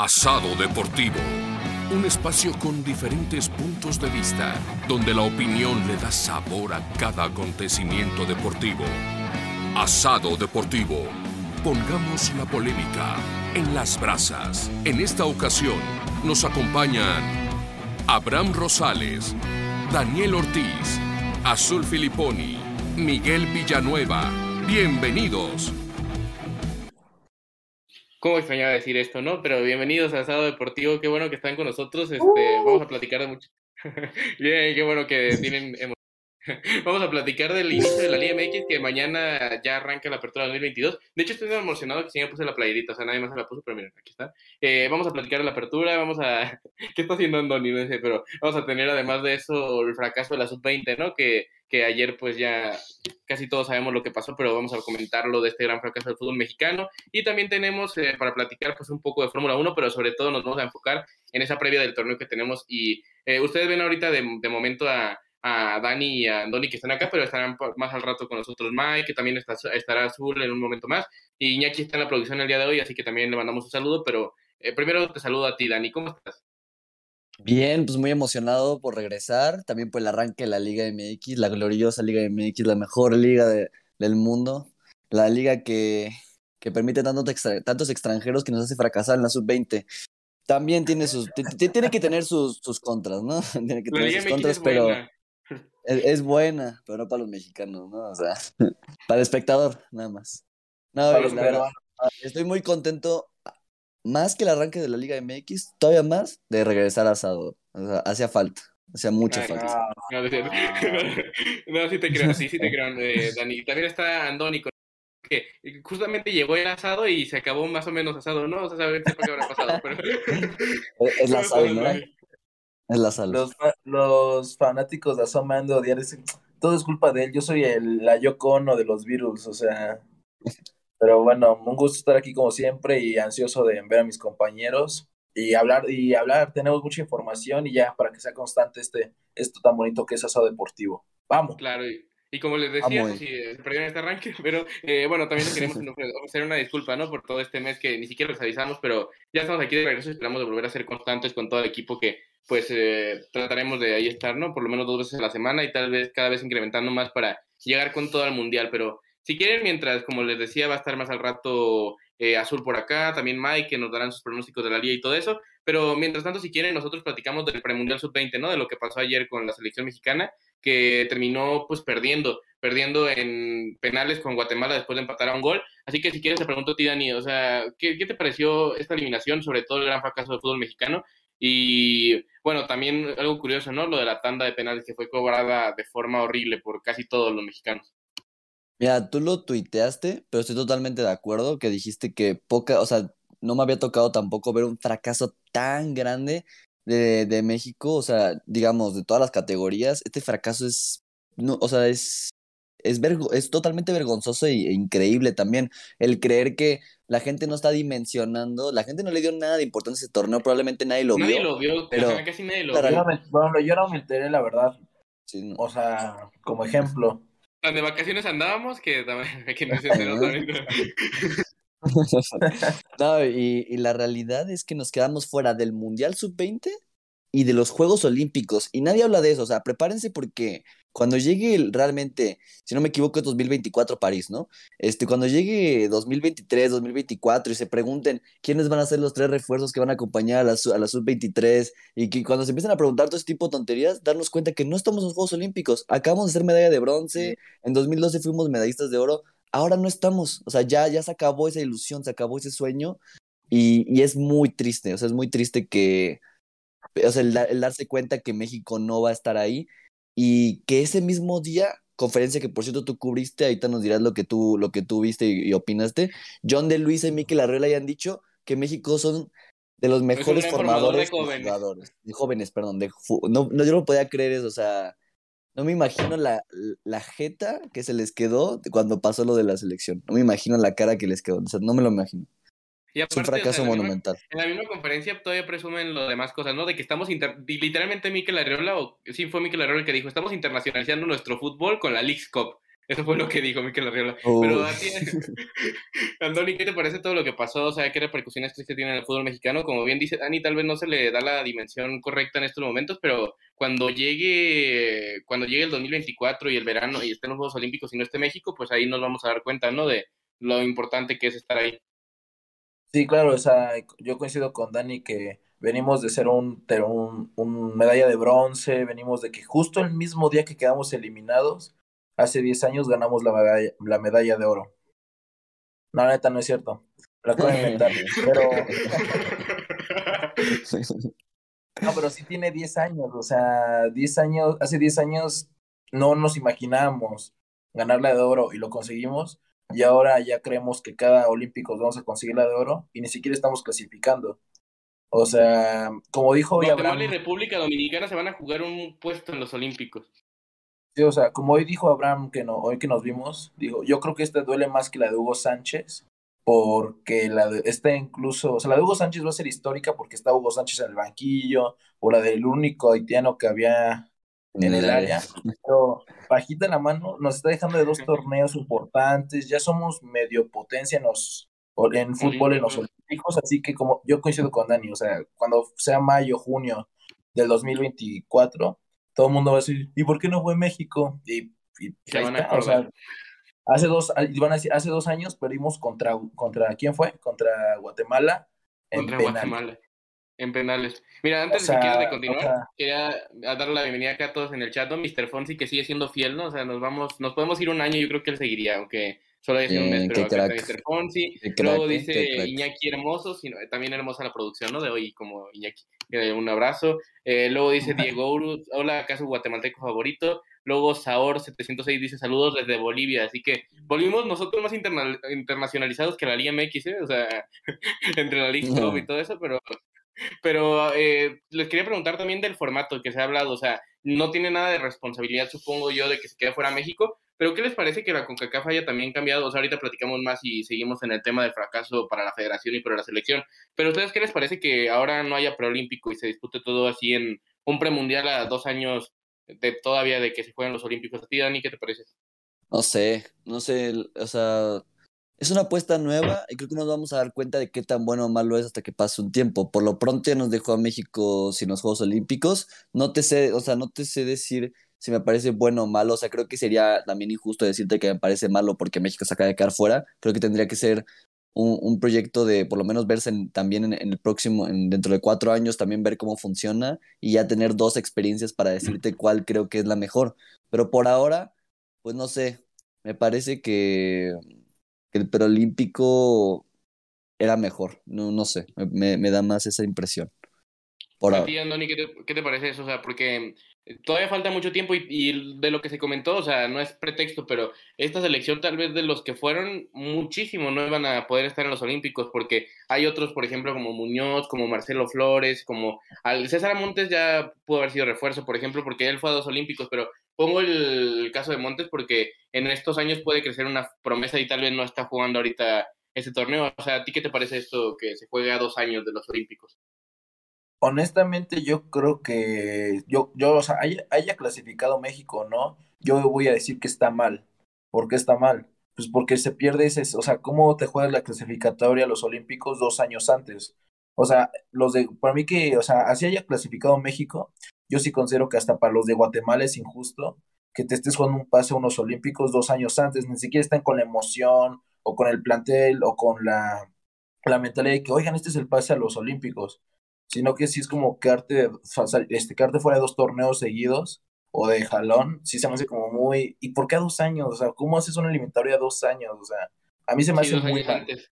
Asado Deportivo. Un espacio con diferentes puntos de vista, donde la opinión le da sabor a cada acontecimiento deportivo. Asado Deportivo. Pongamos la polémica en las brasas. En esta ocasión nos acompañan Abraham Rosales, Daniel Ortiz, Azul Filiponi, Miguel Villanueva. Bienvenidos. ¿Cómo extrañaba decir esto, no? Pero bienvenidos a Asado Deportivo, qué bueno que están con nosotros. Este, uh. Vamos a platicar de mucho. Bien, qué bueno que tienen Vamos a platicar del inicio de la Liga MX, que mañana ya arranca la apertura 2022. De hecho, estoy emocionado que sí me puse la playerita, o sea, nadie más se la puso, pero miren, aquí está. Eh, vamos a platicar de la apertura, vamos a... ¿Qué está haciendo Andoni? No sé, pero vamos a tener además de eso el fracaso de la Sub-20, ¿no? Que, que ayer pues ya casi todos sabemos lo que pasó, pero vamos a comentarlo de este gran fracaso del fútbol mexicano. Y también tenemos eh, para platicar pues un poco de Fórmula 1, pero sobre todo nos vamos a enfocar en esa previa del torneo que tenemos. Y eh, ustedes ven ahorita de, de momento a a Dani y a Andoni que están acá, pero estarán más al rato con nosotros Mike, que también está, estará Azul en un momento más, y Iñaki está en la producción el día de hoy, así que también le mandamos un saludo, pero eh, primero te saludo a ti, Dani, ¿cómo estás? Bien, pues muy emocionado por regresar, también por el arranque de la Liga MX, la gloriosa Liga MX, la mejor liga del mundo, la liga que, que permite tantos, extranjeros que nos hace fracasar en la sub-20 también tiene sus tiene que tener sus, sus contras, ¿no? Tiene que tener sus contras, pero es, buena, pero no para los mexicanos, ¿no? O sea, para el espectador, nada más. No, la verdad, estoy muy contento, más que el arranque de la Liga MX, todavía más de regresar a Asado. O sea, hacía falta, hacía mucha falta. No, no, sí te creo, sí, sí te creo, eh, Dani. También está Andoni que justamente llegó el asado y se acabó más o menos asado, ¿no? O sea, saber qué habrá pasado. Pero... Es el asado, ¿no? Es la Los, los fanáticos de Asoma han de dicen, todo es culpa de él, yo soy el, la Yoko de los virus, o sea... Pero bueno, un gusto estar aquí como siempre y ansioso de ver a mis compañeros y hablar, y hablar, tenemos mucha información y ya para que sea constante este, esto tan bonito que es asado deportivo. Vamos. Claro, y, como les decía, si perdieron este arranque, pero eh, bueno, también queremos hacer una disculpa, ¿no? Por todo este mes que ni siquiera les avisamos, pero ya estamos aquí de regreso y esperamos de volver a ser constantes con todo el equipo que pues eh, trataremos de ahí estar, ¿no? Por lo menos dos veces a la semana y tal vez cada vez incrementando más para llegar con todo al mundial. Pero si quieren, mientras, como les decía, va a estar más al rato eh, Azul por acá, también Mike, que nos darán sus pronósticos de la liga y todo eso. Pero mientras tanto, si quieren, nosotros platicamos del premundial sub-20, ¿no? De lo que pasó ayer con la selección mexicana, que terminó pues perdiendo, perdiendo en penales con Guatemala después de empatar a un gol. Así que si quieres, te pregunto a ti, Dani, o sea, ¿qué, ¿qué, te pareció esta eliminación, sobre todo el gran fracaso del fútbol mexicano? Y bueno, también algo curioso, ¿no? Lo de la tanda de penales que fue cobrada de forma horrible por casi todos los mexicanos. Mira, tú lo tuiteaste, pero estoy totalmente de acuerdo que dijiste que poca, o sea, no me había tocado tampoco ver un fracaso tan grande de, de México, o sea, digamos, de todas las categorías. Este fracaso es, no, o sea, es es, es totalmente vergonzoso e, increíble también el creer que la gente no está dimensionando, la gente no le dio nada de importancia a ese torneo, probablemente nadie lo vio. Nadie lo vio, pero casi nadie lo vio. Yo no, me, enteré, la verdad. O sea, como ejemplo. De vacaciones andábamos, que también que no se enteró también. no, y, y la realidad es que nos quedamos fuera del Mundial Sub-20 y de los Juegos Olímpicos. Y nadie habla de eso. O sea, prepárense porque cuando llegue realmente, si no me equivoco, es 2024 París, ¿no? Este, cuando llegue 2023, 2024 y se pregunten quiénes van a ser los tres refuerzos que van a acompañar a la, a la sub-23 y que cuando se empiecen a preguntar todo ese tipo de tonterías, darnos cuenta que no estamos en los Juegos Olímpicos. Acabamos de ser medalla de bronce, en 2012 fuimos medallistas de oro, ahora no estamos. O sea, ya, ya se acabó esa ilusión, se acabó ese sueño y, y es muy triste, o sea, es muy triste que, o sea, el darse cuenta que México no va a estar ahí y que ese mismo día, conferencia que por cierto tú cubriste, ahorita nos dirás lo que tú, lo que tú viste y, opinaste, John de Luisa y Miquel Arreola hayan dicho que México son de los mejores formadores de jóvenes. jugadores, de jóvenes, perdón, de, no, no, yo no podía creer eso, o sea, no me imagino la, la jeta que se les quedó cuando pasó lo de la selección, no me imagino la cara que les quedó, o sea, no me lo imagino es un fracaso monumental. en la misma conferencia todavía presumen lo demás cosas, ¿no? De que estamos, literalmente Mikel Arreola, o sí fue Mikel Arreola el que dijo, estamos internacionalizando nuestro fútbol con la League Cup. Eso fue lo que dijo Miquel Arriola. Oh. Pero a ti, Andoni, ¿qué te parece todo lo que pasó? O sea, ¿qué repercusiones crees que tiene en el fútbol mexicano? Como bien dice Dani, tal vez no se le da la dimensión correcta en estos momentos, pero cuando llegue, cuando llegue el 2024 y el verano y estén los Juegos Olímpicos y no esté México, pues ahí nos vamos a dar cuenta, ¿no? De lo importante que es estar ahí. Sí, claro, o sea, yo coincido con Dani que venimos de ser un, un, un medalla de bronce, venimos de que justo el mismo día que quedamos eliminados, hace 10 años ganamos la medalla, la medalla de oro. No, la neta, no es cierto. La acabo de inventar, pero... No, pero sí tiene 10 años, o sea, 10 años, hace 10 años no nos imaginábamos ganar la de oro y lo conseguimos, y ahora ya creemos que cada olímpico vamos a conseguir la de oro y ni siquiera estamos clasificando. O sea, como dijo hoy Guatemala Abraham, y República Dominicana se van a jugar un puesto en los Olímpicos. sí, o sea, como hoy dijo Abraham que no, hoy que nos vimos, digo, yo creo que esta duele más que la de Hugo Sánchez, porque la de, esta incluso, o sea, la de Hugo Sánchez va a ser histórica porque está Hugo Sánchez en el banquillo, o la del único haitiano que había en el área. Pero bajita la mano, nos está dejando de dos torneos importantes, ya somos medio potencia en los en fútbol en los olímpicos, así que como yo coincido con Dani, o sea, cuando sea mayo, junio del 2024, todo el mundo va a decir, ¿y por qué no fue México? Y, y Se ahí van a está, o sea, hace dos, van a decir, hace dos años perdimos contra, contra, ¿quién fue? Contra Guatemala en contra penal. Guatemala. En penales. Mira, antes O sea, de siquiera de continuar, o sea- quería darle la bienvenida acá a todos en el chat, ¿no? Mr. Fonsi, que sigue siendo fiel, ¿no? O sea, nos vamos, nos podemos ir un año, yo creo que él seguiría, aunque solo haya sido un mes, pero acá está. Mr. Fonsi. Crack, Luego eh, dice. Iñaki Hermoso, sino, también hermosa la producción, ¿no? De hoy, como Iñaki. Eh, un abrazo. Eh, luego dice Diego Uruz, hola, acaso guatemalteco favorito. Luego Saor706 dice saludos desde Bolivia. Así que volvimos nosotros más interna- internacionalizados que la Liga MX, ¿eh? O sea, entre la Cup y todo eso, pero pero eh, les quería preguntar también del formato que se ha hablado, o sea, no tiene nada de responsabilidad, supongo yo, de que se quede fuera México, pero ¿qué les parece que la CONCACAF haya también cambiado? O sea, ahorita platicamos más y seguimos en el tema del fracaso para la federación y para la selección, pero ¿ustedes qué les parece que ahora no haya preolímpico y se dispute todo así en un premundial a dos años de todavía de que se jueguen los olímpicos? ¿A ti, Dani, qué te parece? No sé, no sé, o sea, es una apuesta nueva y creo que nos vamos a dar cuenta de qué tan bueno o malo es hasta que pase un tiempo. Por lo pronto ya nos dejó a México sin los Juegos Olímpicos. No te sé, o sea, no te sé decir si me parece bueno o malo. O sea, creo que sería también injusto decirte que me parece malo porque México se acaba de quedar fuera. Creo que tendría que ser un, un proyecto de por lo menos verse también en, el próximo, en, dentro de cuatro años, también ver cómo funciona y ya tener dos experiencias para decirte cuál creo que es la mejor. Pero por ahora, pues no sé, me parece que, que el era mejor. No, no sé, me, me- da más esa impresión. Por A ti, Andoni, ¿qué te, qué te parece eso? O sea, porque todavía falta mucho tiempo y, y de lo que se comentó, o sea, no es pretexto, pero esta selección tal vez de los que fueron muchísimo no iban a poder estar en los Olímpicos porque hay otros, por ejemplo, como Muñoz, como Marcelo Flores, como al César Montes ya pudo haber sido refuerzo, por ejemplo, porque él fue a dos Olímpicos, pero pongo el caso de Montes porque en estos años puede crecer una promesa y tal vez no está jugando ahorita ese torneo. O sea, ¿a ti qué te parece esto que se juegue a dos años de los Olímpicos? Honestamente, yo creo que yo, yo, o sea, haya, haya clasificado México no, yo voy a decir que está mal. ¿Por qué está mal? Pues porque se pierde ese, o sea, ¿cómo te juegas la clasificatoria a los Olímpicos dos años antes? O sea, los de, para mí que, o sea, así haya clasificado México, yo sí considero que hasta para los de Guatemala es injusto que te estés jugando un pase a unos Olímpicos dos años antes, ni siquiera están con la emoción o con el plantel o con la, la mentalidad de que, oigan, este es el pase a los Olímpicos sino que sí es como quedarte, este, quedarte fuera de dos torneos seguidos o de jalón, sí se me hace como muy, ¿y por qué a dos años? O sea, ¿cómo haces una eliminatoria a dos años? O sea, a mí se me Sí, hace muy mal. antes.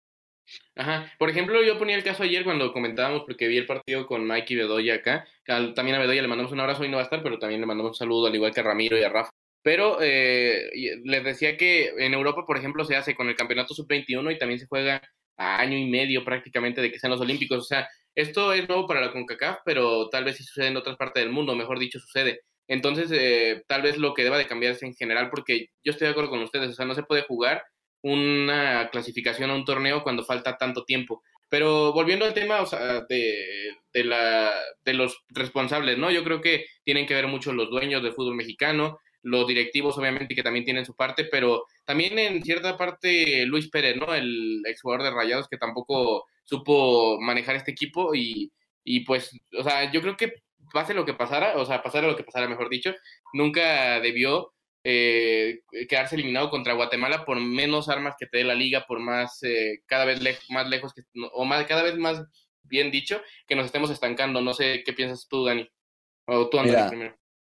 Ajá. Por ejemplo, yo ponía el caso ayer cuando comentábamos, porque vi el partido con Mike y Bedoya acá. También a Bedoya le mandamos un abrazo y no va a estar, pero también le mandamos un saludo, al igual que a Ramiro y a Rafa. Pero eh, y- les decía que en Europa, por ejemplo, se hace con el campeonato sub-21 y también se juega a año y medio prácticamente de que sean los Olímpicos. O sea, esto es nuevo para la CONCACAF, pero tal vez sí sucede en otras partes del mundo, mejor dicho, sucede. Entonces, eh, tal vez lo que deba de cambiarse en general, porque yo estoy de acuerdo con ustedes, o sea, no se puede jugar una clasificación a un torneo cuando falta tanto tiempo. Pero volviendo al tema de, de, la, de los responsables, ¿no? Yo creo que tienen que ver mucho los dueños del fútbol mexicano. los directivos obviamente que también tienen su parte, pero también en cierta parte Luis Pérez, ¿no? El exjugador de Rayados que tampoco supo manejar este equipo y, y pues, o sea, yo creo que pase lo que pasara, o sea, pasara lo que pasara, mejor dicho, nunca debió eh, quedarse eliminado contra Guatemala por menos armas que te dé la liga, por más, eh, cada vez más lejos, que, o más, cada vez más bien dicho, que nos estemos estancando. No sé qué piensas tú, Dani. O tú, Andrés, primero.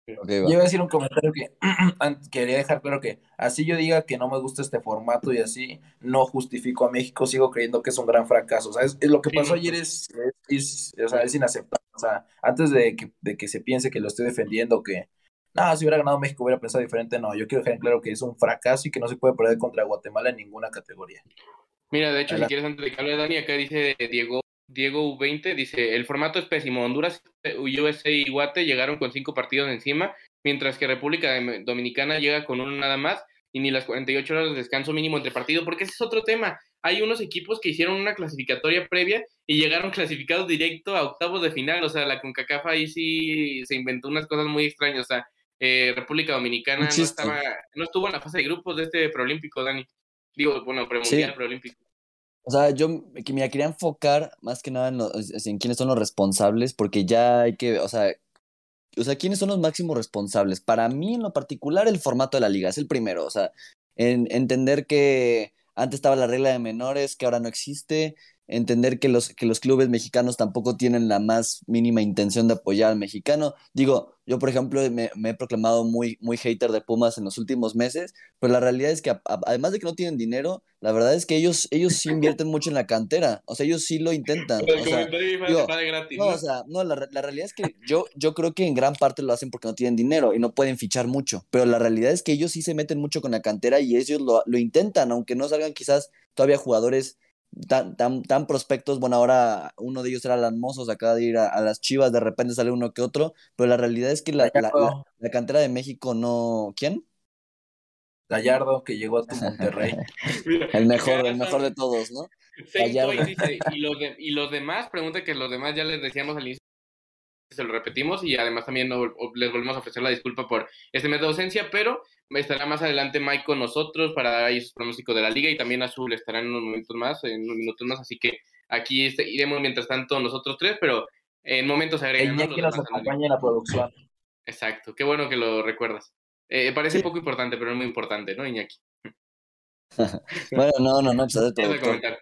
yo iba a decir un comentario que quería dejar claro que así yo diga que no me gusta este formato y así no justifico a México, sigo creyendo que es un gran fracaso. O sea, es, lo que pasó ayer es, es, o sea, es inaceptable. O sea, antes de que, de que se piense que lo estoy defendiendo, que no, si hubiera ganado México hubiera pensado diferente, no, yo quiero dejar claro que es un fracaso y que no se puede perder contra Guatemala en ninguna categoría. Mira, de hecho, si quieres antes de que hable Dani, acá dice Diego Diego U20 dice, el formato es pésimo. Honduras, USA y Guate llegaron con cinco partidos encima, mientras que República Dominicana llega con uno nada más y ni las 48 horas de descanso mínimo entre partidos, porque ese es otro tema. Hay unos equipos que hicieron una clasificatoria previa y llegaron clasificados directo a octavos de final. O sea, la CONCACAF ahí sí se inventó unas cosas muy extrañas. O sea, eh, República Dominicana no, estaba, no estuvo en la fase de grupos de este preolímpico, Dani. Digo, bueno, premundial, preolímpico. O sea, yo que me quería enfocar más que nada en, quiénes son los responsables, porque ya hay que, o sea, o sea, quiénes son los máximos responsables. Para mí, en lo particular, el formato de la liga es el primero. O sea, en, entender que antes estaba la regla de menores, que ahora no existe, entender que los, que los clubes mexicanos tampoco tienen la más mínima intención de apoyar al mexicano. Digo, yo por ejemplo me, he proclamado muy, muy hater de Pumas en los últimos meses, pero la realidad es que además de que no tienen dinero, la verdad es que ellos, ellos sí invierten mucho en la cantera, o sea, ellos sí lo intentan. O sea, no, o sea, no, la, la, realidad es que yo, yo creo que en gran parte lo hacen porque no tienen dinero y no pueden fichar mucho, pero la realidad es que ellos sí se meten mucho con la cantera y ellos lo, lo intentan, aunque no salgan quizás todavía jugadores tan, tan, tan prospectos, bueno, ahora uno de ellos era Lanmosos, acaba de ir a, las Chivas, de repente sale uno que otro, pero la realidad es que la, la, cantera de México no... ¿Quién? Gallardo, que llegó a tu Monterrey. el mejor, el mejor de todos, ¿no? y, los y los demás, pregunta que los demás ya les decíamos al inicio se lo repetimos y además también les volvemos a ofrecer la disculpa por este mes de ausencia, pero estará más adelante Mike con nosotros para dar ahí sus pronósticos de la liga y también Azul estará en unos momentos más, en unos minutos más, así que aquí este, iremos mientras tanto nosotros tres, pero en momentos agregan. que nos acompaña en la producción. Exacto, qué bueno que lo recuerdas. Eh, parece poco importante, pero es muy importante, ¿no, Iñaki? bueno, no, no, no, pues de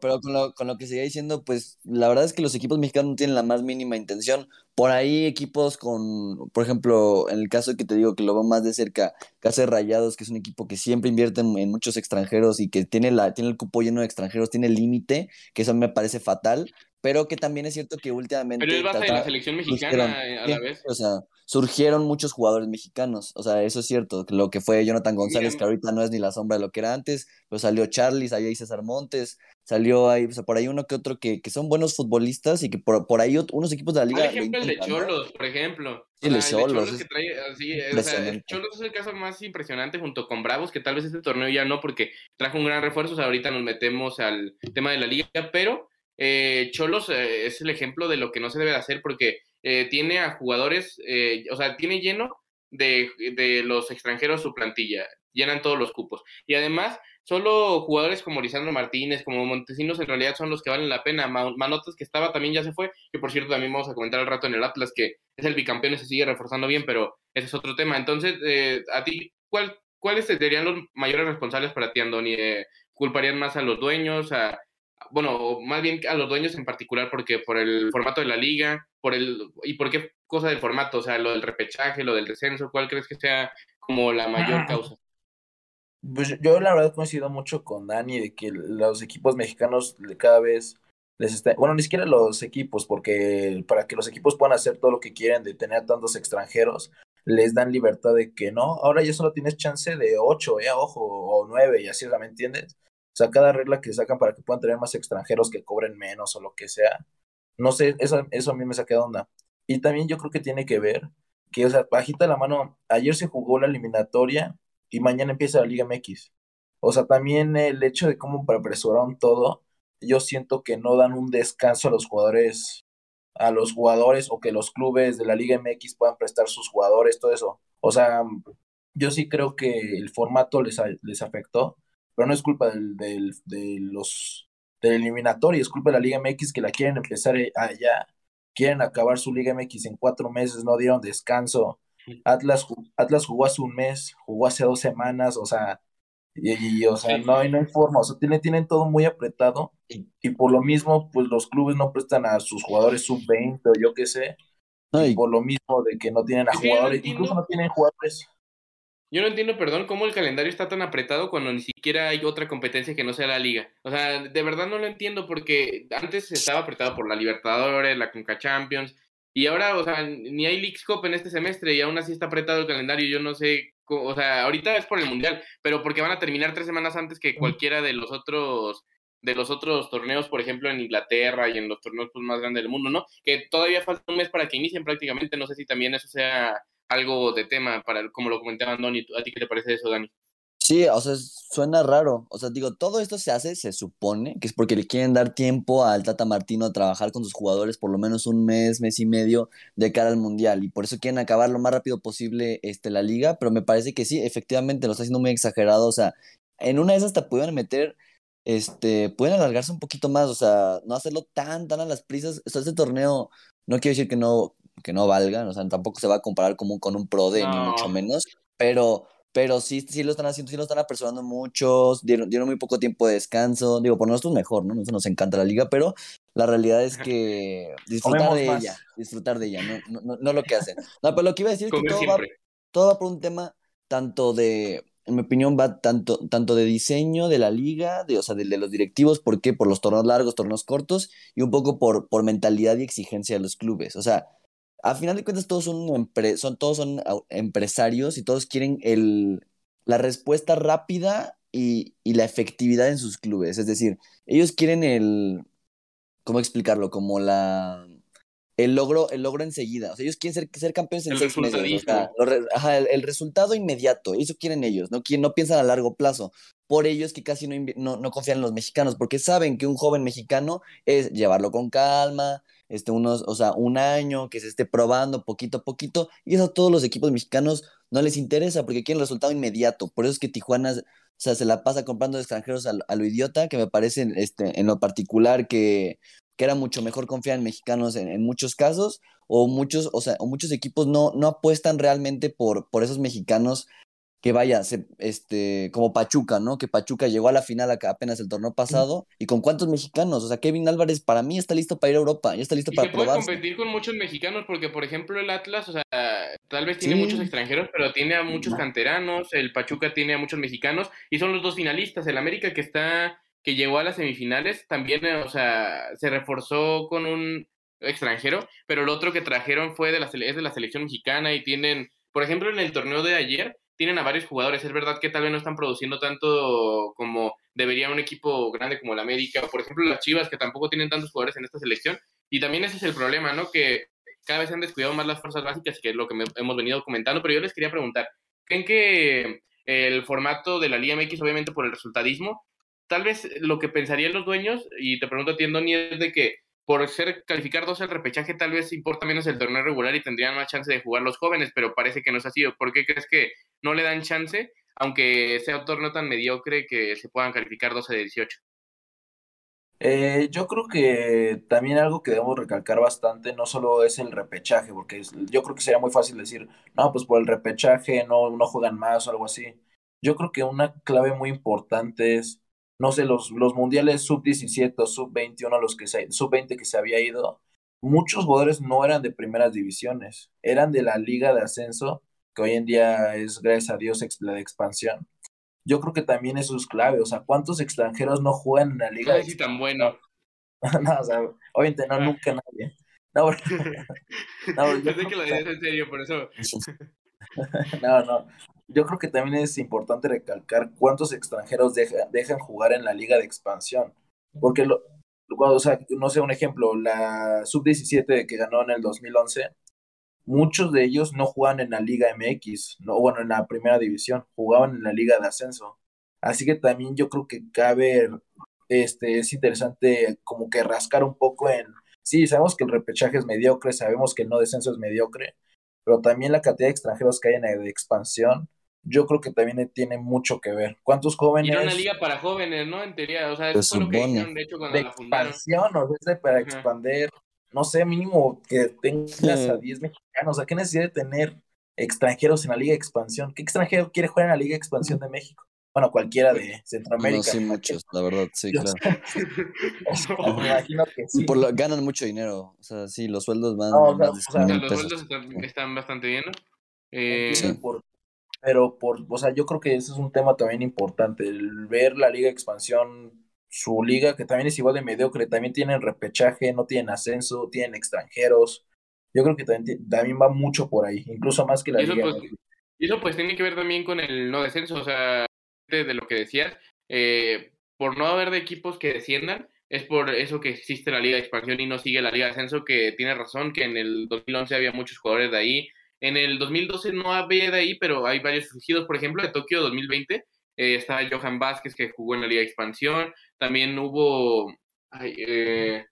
pero, con, lo, con lo que seguía diciendo, pues la verdad es que los equipos mexicanos no tienen la más mínima intención. Por ahí equipos con, por ejemplo, en el caso que te digo que lo veo más de cerca, caso de Rayados, que es un equipo que siempre invierte en, muchos extranjeros y que tiene, la, tiene el cupo lleno de extranjeros, tiene el límite, que eso me parece fatal, pero que también es cierto que últimamente... Pero es base de la selección mexicana eh, a la vez. O sea, surgieron muchos jugadores mexicanos, o sea, eso es cierto, lo que fue Jonathan González, que ahorita no es ni la sombra de lo que era antes, pero salió Charlie, salió César Montes, salió ahí, o sea, por ahí uno que otro que, que son buenos futbolistas y que por, por ahí unos equipos de la liga... Por ejemplo, el de Cholos, por ejemplo. el de Cholos. Es, Cholos es el caso más impresionante junto con Bravos, que tal vez este torneo ya no, porque trajo un gran refuerzo, o sea, ahorita nos metemos al tema de la liga, pero eh, Cholos eh, es el ejemplo de lo que no se debe de hacer, porque eh, tiene a jugadores, eh, o sea, tiene lleno de, de, los extranjeros su plantilla, llenan todos los cupos. Y además, solo jugadores como Lisandro Martínez, como Montesinos, en realidad son los que valen la pena. Manotas, que estaba también ya se fue, que por cierto también vamos a comentar al rato en el Atlas, que es el bicampeón y se sigue reforzando bien, pero ese es otro tema. Entonces, eh, a ti, ¿cuál, ¿cuáles serían los mayores responsables para ti, Andoni? ¿Culparían más a los dueños, a bueno, más bien a los dueños en particular, porque por el formato de la liga, por el, y por qué cosa del formato, o sea, lo del repechaje, lo del descenso, ¿cuál crees que sea como la mayor causa? Pues yo la verdad coincido mucho con Dani de que los equipos mexicanos cada vez les está, bueno, ni siquiera los equipos, porque para que los equipos puedan hacer todo lo que quieren de tener tantos extranjeros, les dan libertad de que no, ahora ya solo tienes chance de ocho, eh, ojo, o nueve, y así, ¿me entiendes? Sea, cada regla que sacan para que puedan tener más extranjeros que cobren menos o lo que sea. No sé, eso, eso a mí me saca de onda. Y también yo creo que tiene que ver que, o sea, bajita la mano, ayer se jugó la eliminatoria y mañana empieza la Liga MX. O sea, también el hecho de cómo apresuraron todo, yo siento que no dan un descanso a los jugadores a los jugadores o que los clubes de la Liga MX puedan prestar sus jugadores, todo eso. O sea, yo sí creo que el formato les, les afectó, pero no es culpa del, del, de los del eliminatorio, es culpa de la Liga MX que la quieren empezar allá, quieren acabar su Liga MX en cuatro meses, no dieron descanso. Atlas, Atlas jugó hace un mes, jugó hace dos semanas, o sea, y, o sea, no, hay, no hay forma, o sea, tienen, tienen todo muy apretado y por lo mismo, pues los clubes no prestan a sus jugadores sub-20 o yo qué sé, y por lo mismo de que no tienen a jugadores, incluso no tienen jugadores. Yo no entiendo, perdón, cómo el calendario está tan apretado cuando ni siquiera hay otra competencia que no sea la liga. O sea, de verdad no lo entiendo porque antes estaba apretado por la Libertadores, la Conca Champions, y ahora, o sea, ni hay Leagues Cup en este semestre y aún así está apretado el calendario. Yo no sé, o sea, ahorita es por el Mundial, pero porque van a terminar tres semanas antes que cualquiera de los otros de los otros torneos, por ejemplo, en Inglaterra y en los torneos pues, más grandes del mundo, ¿no? Que todavía falta un mes para que inicien prácticamente. No sé si también eso sea algo de tema, para como lo comentaba Dani. ¿A ti qué te parece eso, Dani? Sí, o sea, suena raro. O sea, digo, todo esto se hace, se supone, que es porque le quieren dar tiempo al Tata Martino a trabajar con sus jugadores por lo menos un mes, mes y medio de cara al Mundial. Y por eso quieren acabar lo más rápido posible este, la liga. Pero me parece que sí, efectivamente lo está haciendo muy exagerado. O sea, en una de esas hasta pudieron meter, este, pueden alargarse un poquito más. O sea, no hacerlo tan, tan a las prisas. O sea, este torneo, no quiero decir que no, que no valga. O sea, tampoco se va a comparar como con un Pro de, ni mucho menos. Pero pero sí, sí lo están haciendo, sí lo están apresurando muchos, dieron, dieron muy poco tiempo de descanso, digo, por nosotros mejor, ¿no? Nosotros nos encanta la liga, pero la realidad es que disfrutar de ella, disfrutar de ella, no, no, no, lo que hacen. No, pero lo que iba a decir es que todo va, todo va por un tema tanto de, en mi opinión, va tanto, tanto de diseño de la liga, de, o sea, de, de, los directivos, ¿por qué? Por los torneos largos, torneos cortos, y un poco por, por mentalidad y exigencia de los clubes. O sea, a final de cuentas todos son, son, todos son empresarios y todos quieren el, la respuesta rápida y, y, la efectividad en sus clubes. Es decir, ellos quieren el, ¿cómo explicarlo? Como la, el logro, el logro enseguida. O sea, ellos quieren ser, ser campeones en el seis meses. O sea, ajá, el, resultado inmediato. Eso quieren ellos. No, no piensan a largo plazo. Por ello es que casi no, no, no confían en los mexicanos, porque saben que un joven mexicano es llevarlo con calma, este, unos, o sea, un año, que se esté probando poquito a poquito, y eso a todos los equipos mexicanos no les interesa porque quieren el resultado inmediato. Por eso es que Tijuana, o sea, se la pasa comprando extranjeros a, lo idiota, que me parece este, en lo particular que, que era mucho mejor confiar en mexicanos en, en, muchos casos, o muchos, o sea, o muchos equipos no, no apuestan realmente por, por esos mexicanos que vaya, este, como Pachuca, ¿no? Que Pachuca llegó a la final acá apenas el torneo pasado. ¿Y con cuántos mexicanos? O sea, Kevin Álvarez para mí está listo para ir a Europa, ya está listo y para se puede competir con muchos mexicanos porque, por ejemplo, el Atlas, o sea, tal vez tiene muchos extranjeros, pero tiene a muchos canteranos, el Pachuca tiene a muchos mexicanos y son los dos finalistas. El América que está, que llegó a las semifinales, también, eh, o sea, se reforzó con un extranjero, pero el otro que trajeron fue de la, es de la selección mexicana y tienen, por ejemplo, en el torneo de ayer, tienen a varios jugadores. Es verdad que tal vez no están produciendo tanto como debería un equipo grande como el América, o por ejemplo las Chivas, que tampoco tienen tantos jugadores en esta selección. Y también ese es el problema, ¿no? Que cada vez se han descuidado más las fuerzas básicas, que es lo que hemos venido comentando. Pero yo les quería preguntar, ¿creen que el formato de la Liga MX, obviamente por el resultadismo, tal vez lo que pensarían los dueños, y te pregunto a ti, Andoni, es de que por ser calificar dos el repechaje tal vez importa menos el torneo regular y tendrían más chance de jugar los jóvenes, pero parece que no es así. ¿Por qué crees que no le dan chance, aunque sea un torneo tan mediocre que se puedan calificar 12 de 18? Eh, yo creo que también algo que debemos recalcar bastante no solo es el repechaje, porque yo creo que sería muy fácil decir, no, pues por el repechaje no, no juegan más o algo así. Yo creo que una clave muy importante es no sé, los, los mundiales sub-17 o sub-21, los que se, sub-20 que se había ido, muchos jugadores no eran de primeras divisiones, eran de la liga de ascenso, que hoy en día es, gracias a Dios, la de expansión. Yo creo que también eso es clave, o sea, ¿cuántos extranjeros no juegan en la liga? No, sí, tan bueno. no, o sea, obviamente no, nunca nadie. No, no, yo sé que lo en serio, por eso. no, no yo creo que también es importante recalcar cuántos extranjeros dejan jugar en la liga de expansión. Porque, lo, o sea, no sé, un ejemplo, la sub-17 que ganó en el 2011, muchos de ellos no jugaban en la Liga MX, no, bueno, en la primera división, jugaban en la Liga de Ascenso. Así que también yo creo que cabe, este, es interesante como que rascar un poco en sí, sabemos que el repechaje es mediocre, sabemos que el no descenso es mediocre, pero también la cantidad de extranjeros que hay en la expansión, yo creo que también tiene mucho que ver. ¿Cuántos jóvenes? Era una liga para jóvenes, ¿no? En teoría, o sea, eso fue lo que hicieron, de hecho, cuando de la fundaron. expansión, o sea, para expandir, no sé, mínimo que tengas a 10 mexicanos, o sea, ¿qué necesidad de tener extranjeros en la liga de expansión? ¿Qué extranjero quiere jugar en la liga de expansión de México? Bueno, cualquiera de Centroamérica. No, sí, muchos, la verdad, sí, claro. Me imagino que Y sí. por lo- ganan mucho dinero. O sea, sí, los sueldos van No, o sea, más de o sea, 100 O sea, mil los sueldos están, están bastante bien, ¿no? Eh, Entiendo Sí. por- pero por, o sea, yo creo que ese es un tema también importante, el ver la liga de expansión, su liga, que también es igual de mediocre, también tienen repechaje, no tienen ascenso, tienen extranjeros. Yo creo que también, también va mucho por ahí, incluso más que la eso, liga. pues, Y eso pues tiene que ver también con el no descenso, o sea, de lo que decías, eh, por no haber de equipos que desciendan, es por eso que existe la Liga de Expansión y no sigue la Liga de Ascenso, que tiene razón, que en el 2011 había muchos jugadores de ahí, en el 2012 no había de ahí, pero hay varios surgidos, por ejemplo, de Tokio 2020, eh, está Johan Vázquez que jugó en la Liga de Expansión, también hubo, ay, eh,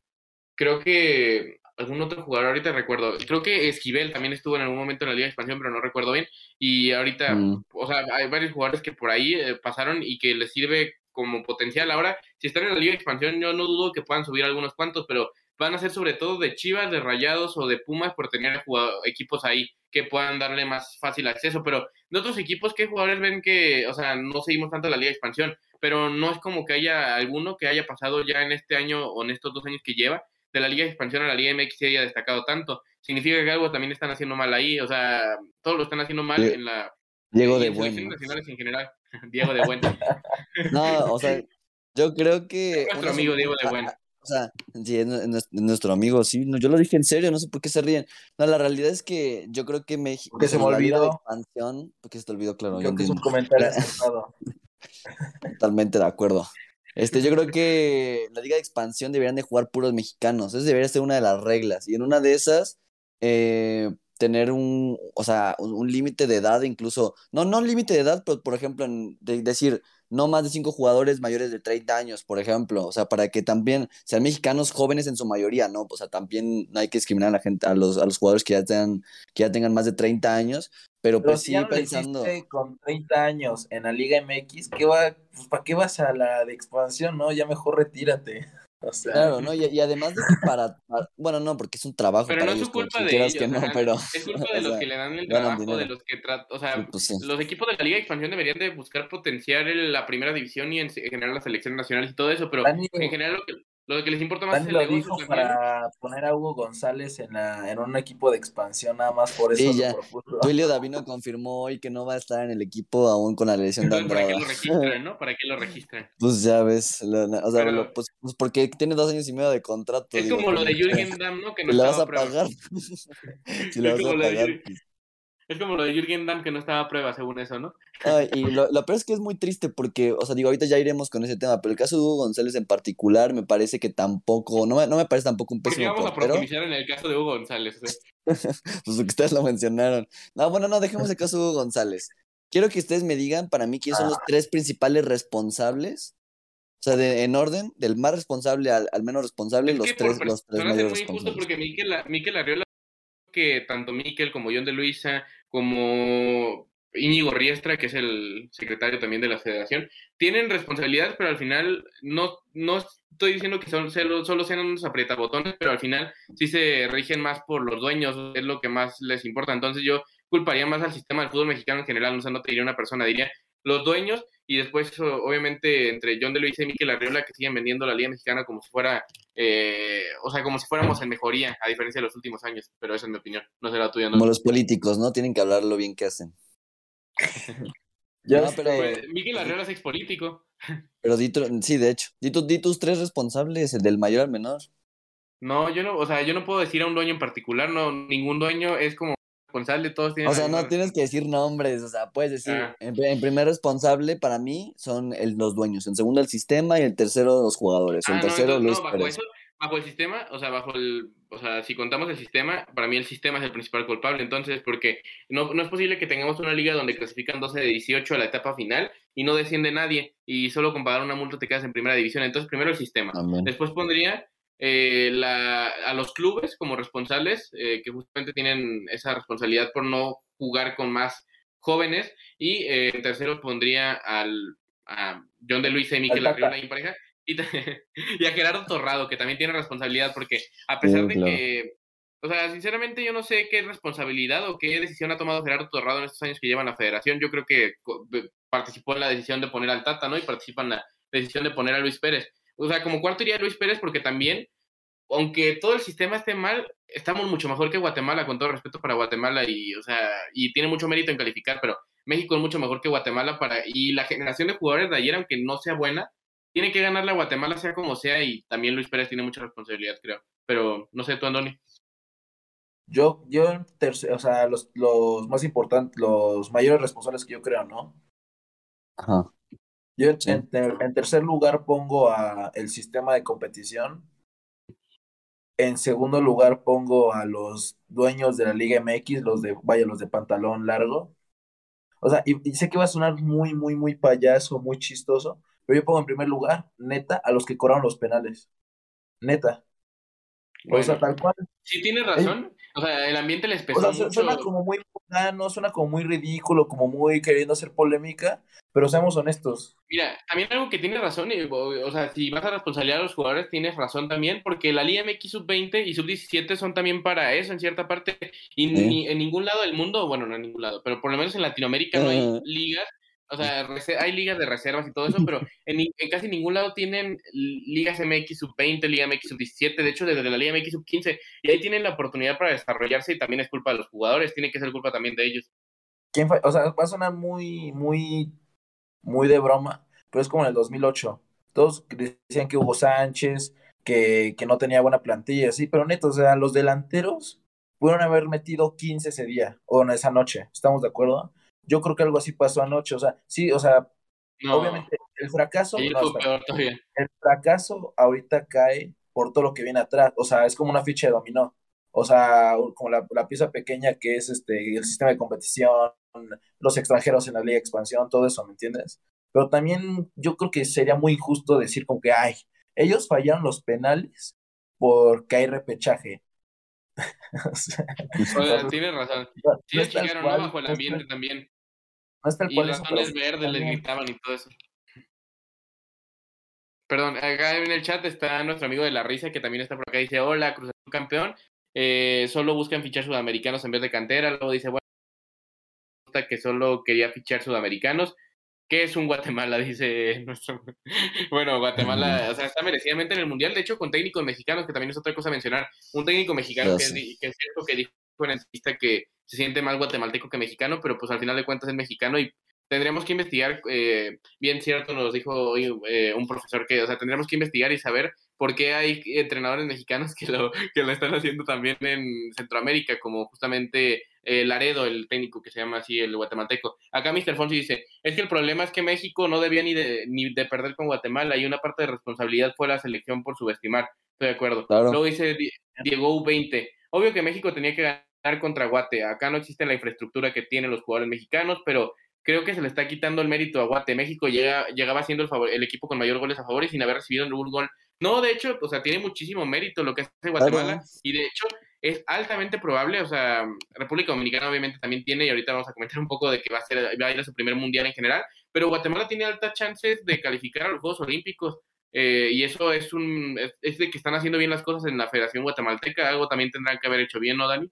creo que algún otro jugador, ahorita recuerdo, creo que Esquivel también estuvo en algún momento en la Liga de Expansión, pero no recuerdo bien, y ahorita, Mm. o sea, hay varios jugadores que por ahí eh, pasaron y que les sirve como potencial. Ahora, si están en la Liga de Expansión, yo no dudo que puedan subir algunos cuantos, pero van a ser sobre todo de Chivas, de Rayados o de Pumas por tener jugado- equipos ahí que puedan darle más fácil acceso, pero de otros equipos, ¿qué jugadores ven que, o sea, no seguimos tanto la Liga de Expansión? Pero no es como que haya alguno que haya pasado ya en este año o en estos dos años que lleva de la Liga de Expansión a la Liga MX y haya destacado tanto. Significa que algo también están haciendo mal ahí, o sea, todos lo están haciendo mal en la Diego de bueno. nacionales en general. Diego de Buen. No, o sea, yo creo que. Nuestro una amigo Diego de a- Buen. a- O sea, sí, es, nu- es nues- es nuestro amigo, sí. no, yo lo dije en serio, no sé por qué se ríen. No, la realidad es que yo creo que México. Porque se me olvidó. expansión, porque se te olvidó, claro, yo Creo que es un comentario acertado. Totalmente de acuerdo. Este, yo creo que la liga de expansión deberían de jugar puros mexicanos. Esa debería ser una de las reglas. Y en una de esas, eh, tener un, o sea, un, un límite de edad, incluso, no, no límite de edad, pero por ejemplo, en- de- decir, no más de cinco jugadores mayores de 30 años, por ejemplo. O sea, para que también sean mexicanos jóvenes en su mayoría, ¿no? O sea, también no hay que discriminar a la gente, a los, a los jugadores que ya tengan, que ya tengan más de 30 años. Pero Pero pues si sí no pensando. con 30 años en la Liga MX, ¿qué va, pues, ¿para qué vas a la de expansión, no? Ya mejor retírate. O sea, Claro, ¿no? Y, y además de que para, para- bueno, no, porque es un trabajo Pero para no es ellos, su como culpa de quieras ellos, que no, pero, es culpa de los sea, que le dan el trabajo, dinero. de los que tratan, o sea, Sí, pues sí. los equipos de la Liga de Expansión deberían de buscar potenciar el- la primera división y en, en general las selecciones nacionales y todo eso, pero en general lo que, lo que les importa más Dani es el lo negocio dijo también. para poner a Hugo González en, la, en un equipo de expansión, nada más por eso Sí, lo ya. Tulio Davino confirmó hoy que no va a estar en el equipo aún con la lesión de Entonces, ¿para qué Andrada. lo registran, no? ¿Para qué lo registran? Pues ya ves, la- la- o sea, Pero- lo- pues, pues porque tiene dos años y medio de contrato. Es digo, como lo de Jürgen Damm, ¿no? Que no ¿Le vas a pagar? si le Es vas a lo de pagar, Jürgen- pues. Es como lo de Jürgen Damm que no estaba a prueba, según eso, ¿no? Ay, y lo, lo peor es que es muy triste porque, o sea, digo, ahorita ya iremos con ese tema, pero el caso de Hugo González en particular me parece que tampoco, no me, no me parece tampoco un ¿Por qué pésimo vamos a profundizar en el caso de Hugo González? Sea, Pues ustedes lo mencionaron. No, bueno, no, dejemos el caso de Hugo González. Quiero que ustedes me digan para mí quiénes son los tres principales responsables. O sea, de- en orden, del más responsable al, al menos responsable, Es los tres, los tres personas es mayores muy injusto porque Miquel, Miquel Arriola, que tanto Miquel como John de Luisa, como Íñigo Riestra, que es el secretario también de la federación, tienen responsabilidades, pero al final no, no estoy diciendo que son, solo, sean unos aprietabotones, pero al final sí se rigen más por los dueños, es lo que más les importa. Entonces yo culparía más al sistema del fútbol mexicano en general, no sé, no te diría una persona, diría los dueños y después o- obviamente entre John de Luisa y Miquel Arriola que siguen vendiendo la Liga Mexicana como si fuera, eh, o sea, como si fuéramos en mejoría, a diferencia de los últimos años, pero esa es mi opinión, no será tuya, ¿no? Como los políticos, ¿no? Tienen que hablar lo bien que hacen. Yo No, pero, Pues, Miquel Arriola es expolítico. pero di tu- sí, de hecho. Di, tu- di tus tres responsables, el del mayor al menor. No, yo no, o sea, yo no puedo decir a un dueño en particular, no, ningún dueño es como responsable, todos tienen O sea, no tienes que decir nombres, o sea, puedes decir, Ah. en, en primer responsable para mí son el- los dueños, en segundo el sistema y el tercero los jugadores, Ah, no, entonces, Luis no, bajo Pérez. eso, bajo el sistema, o sea, bajo el, o sea, si contamos el sistema, para mí el sistema es el principal culpable, entonces, porque no, no es posible que tengamos una liga donde clasifican 12 de 18 a la etapa final y no desciende nadie y solo con pagar una multa te quedas en primera división, entonces primero el sistema. Después pondría eh, la, a los clubes como responsables, eh, que justamente tienen esa responsabilidad por no jugar con más jóvenes. Y eh, en tercero pondría al, a John de Luis y Miquel Arriola en pareja. Y, y, a Gerardo Torrado, que también tiene responsabilidad, porque a pesar de que, o sea, sinceramente yo no sé qué responsabilidad o qué decisión ha tomado Gerardo Torrado en estos años que lleva la federación. Yo creo que participó en la decisión de poner al Tata, ¿no? Y participa en la decisión de poner a Luis Pérez. O sea, como cuarto iría Luis Pérez porque también, aunque todo el sistema esté mal, estamos mucho mejor que Guatemala, con todo respeto para Guatemala, y, o sea, y tiene mucho mérito en calificar, pero México es mucho mejor que Guatemala para, y la generación de jugadores de ayer, aunque no sea buena, tiene que ganarle a Guatemala sea como sea, y también Luis Pérez tiene mucha responsabilidad, creo. Pero no sé tú, Andoni. Yo, yo, o sea, los, los más importantes, los mayores responsables que yo creo, ¿no? Ajá. Yo en, tercer lugar pongo a el sistema de competición. En segundo lugar pongo a los dueños de la Liga MX, los de, vaya, los de pantalón largo. O sea, y, sé que va a sonar muy, muy, muy payaso, muy chistoso, pero yo pongo en primer lugar, neta, a los que cobraron los penales. Neta. O sea, tal cual. Sí, tiene razón. O sea, el ambiente les pesó o sea, Suena como muy mundano, suena como muy ridículo, como muy queriendo hacer polémica, pero seamos honestos. Mira, también algo que tiene razón, o sea, si vas a responsabilizar a los jugadores, tienes razón también, porque la Liga MX sub-20 y sub-17 son también para eso en cierta parte, y en ningún lado del mundo, bueno, no en ningún lado, pero por lo menos en Latinoamérica no hay ligas o sea, hay ligas de reservas y todo eso, pero en, casi ningún lado tienen ligas MX sub-20, Liga MX sub-17, de hecho desde la Liga MX sub-15, y ahí tienen la oportunidad para desarrollarse y también es culpa de los jugadores, tiene que ser culpa también de ellos. ¿Quién o sea, va a sonar muy, muy, muy de broma, pero es como en el 2008. Todos decían que Hugo Sánchez, que, que no tenía buena plantilla, sí, pero neto, o sea, los delanteros pudieron haber metido 15 ese día o en esa noche, ¿estamos de acuerdo? Yo creo que algo así pasó anoche, o sea, sí, o sea, obviamente el fracaso, el fracaso ahorita cae por todo lo que viene atrás, o sea, es como una ficha de dominó, o sea, como la, pieza pequeña que es este el sistema de competición, los extranjeros en la liga de expansión, todo eso, ¿me entiendes? Pero también yo creo que sería muy injusto decir como que, ay, ellos fallaron los penales porque hay repechaje. o tienes razón. Sí, es ¿no? Bajo el ambiente también y las zonas verdes les gritaban y todo eso. Perdón, acá en el chat está nuestro amigo de la risa que también está por acá. Dice: Hola, Cruz Azul campeón. Eh, solo buscan fichar sudamericanos en vez de cantera. Luego dice: Bueno, que solo quería fichar sudamericanos. ¿Qué es un Guatemala? Dice nuestro. bueno, Guatemala, o sea, está merecidamente en el mundial. De hecho, con técnicos mexicanos, que también es otra cosa a mencionar. Un técnico mexicano que, es, que es cierto que dijo en entrevista que se siente más guatemalteco que mexicano, pero pues al final de cuentas es mexicano y tendríamos que investigar, eh, bien cierto nos dijo hoy eh, un profesor que, o sea, tendríamos que investigar y saber por qué hay entrenadores mexicanos que lo, que lo están haciendo también en Centroamérica, como justamente eh, Laredo, el técnico que se llama así, el guatemalteco. Acá Mr. Fonsi dice, es que el problema es que México no debía ni de, ni de perder con Guatemala y una parte de responsabilidad fue la selección por subestimar. Estoy de acuerdo. Luego dice Diego U20, obvio que México tenía que ganar contra Guate. Acá no existe la infraestructura que tienen los jugadores mexicanos, pero creo que se le está quitando el mérito a Guate. México llega, llegaba siendo el, el equipo con mayor goles a favor y sin haber recibido un gol. No, de hecho, o sea, tiene muchísimo mérito lo que hace Guatemala y de hecho es altamente probable, o sea, República Dominicana obviamente también tiene y ahorita vamos a comentar un poco de que va a ser va a ir a su primer mundial en general, pero Guatemala tiene altas chances de calificar a los Juegos Olímpicos. Eh, y eso es un es de que están haciendo bien las cosas en la Federación Guatemalteca, algo también tendrán que haber hecho bien, ¿no, Dani?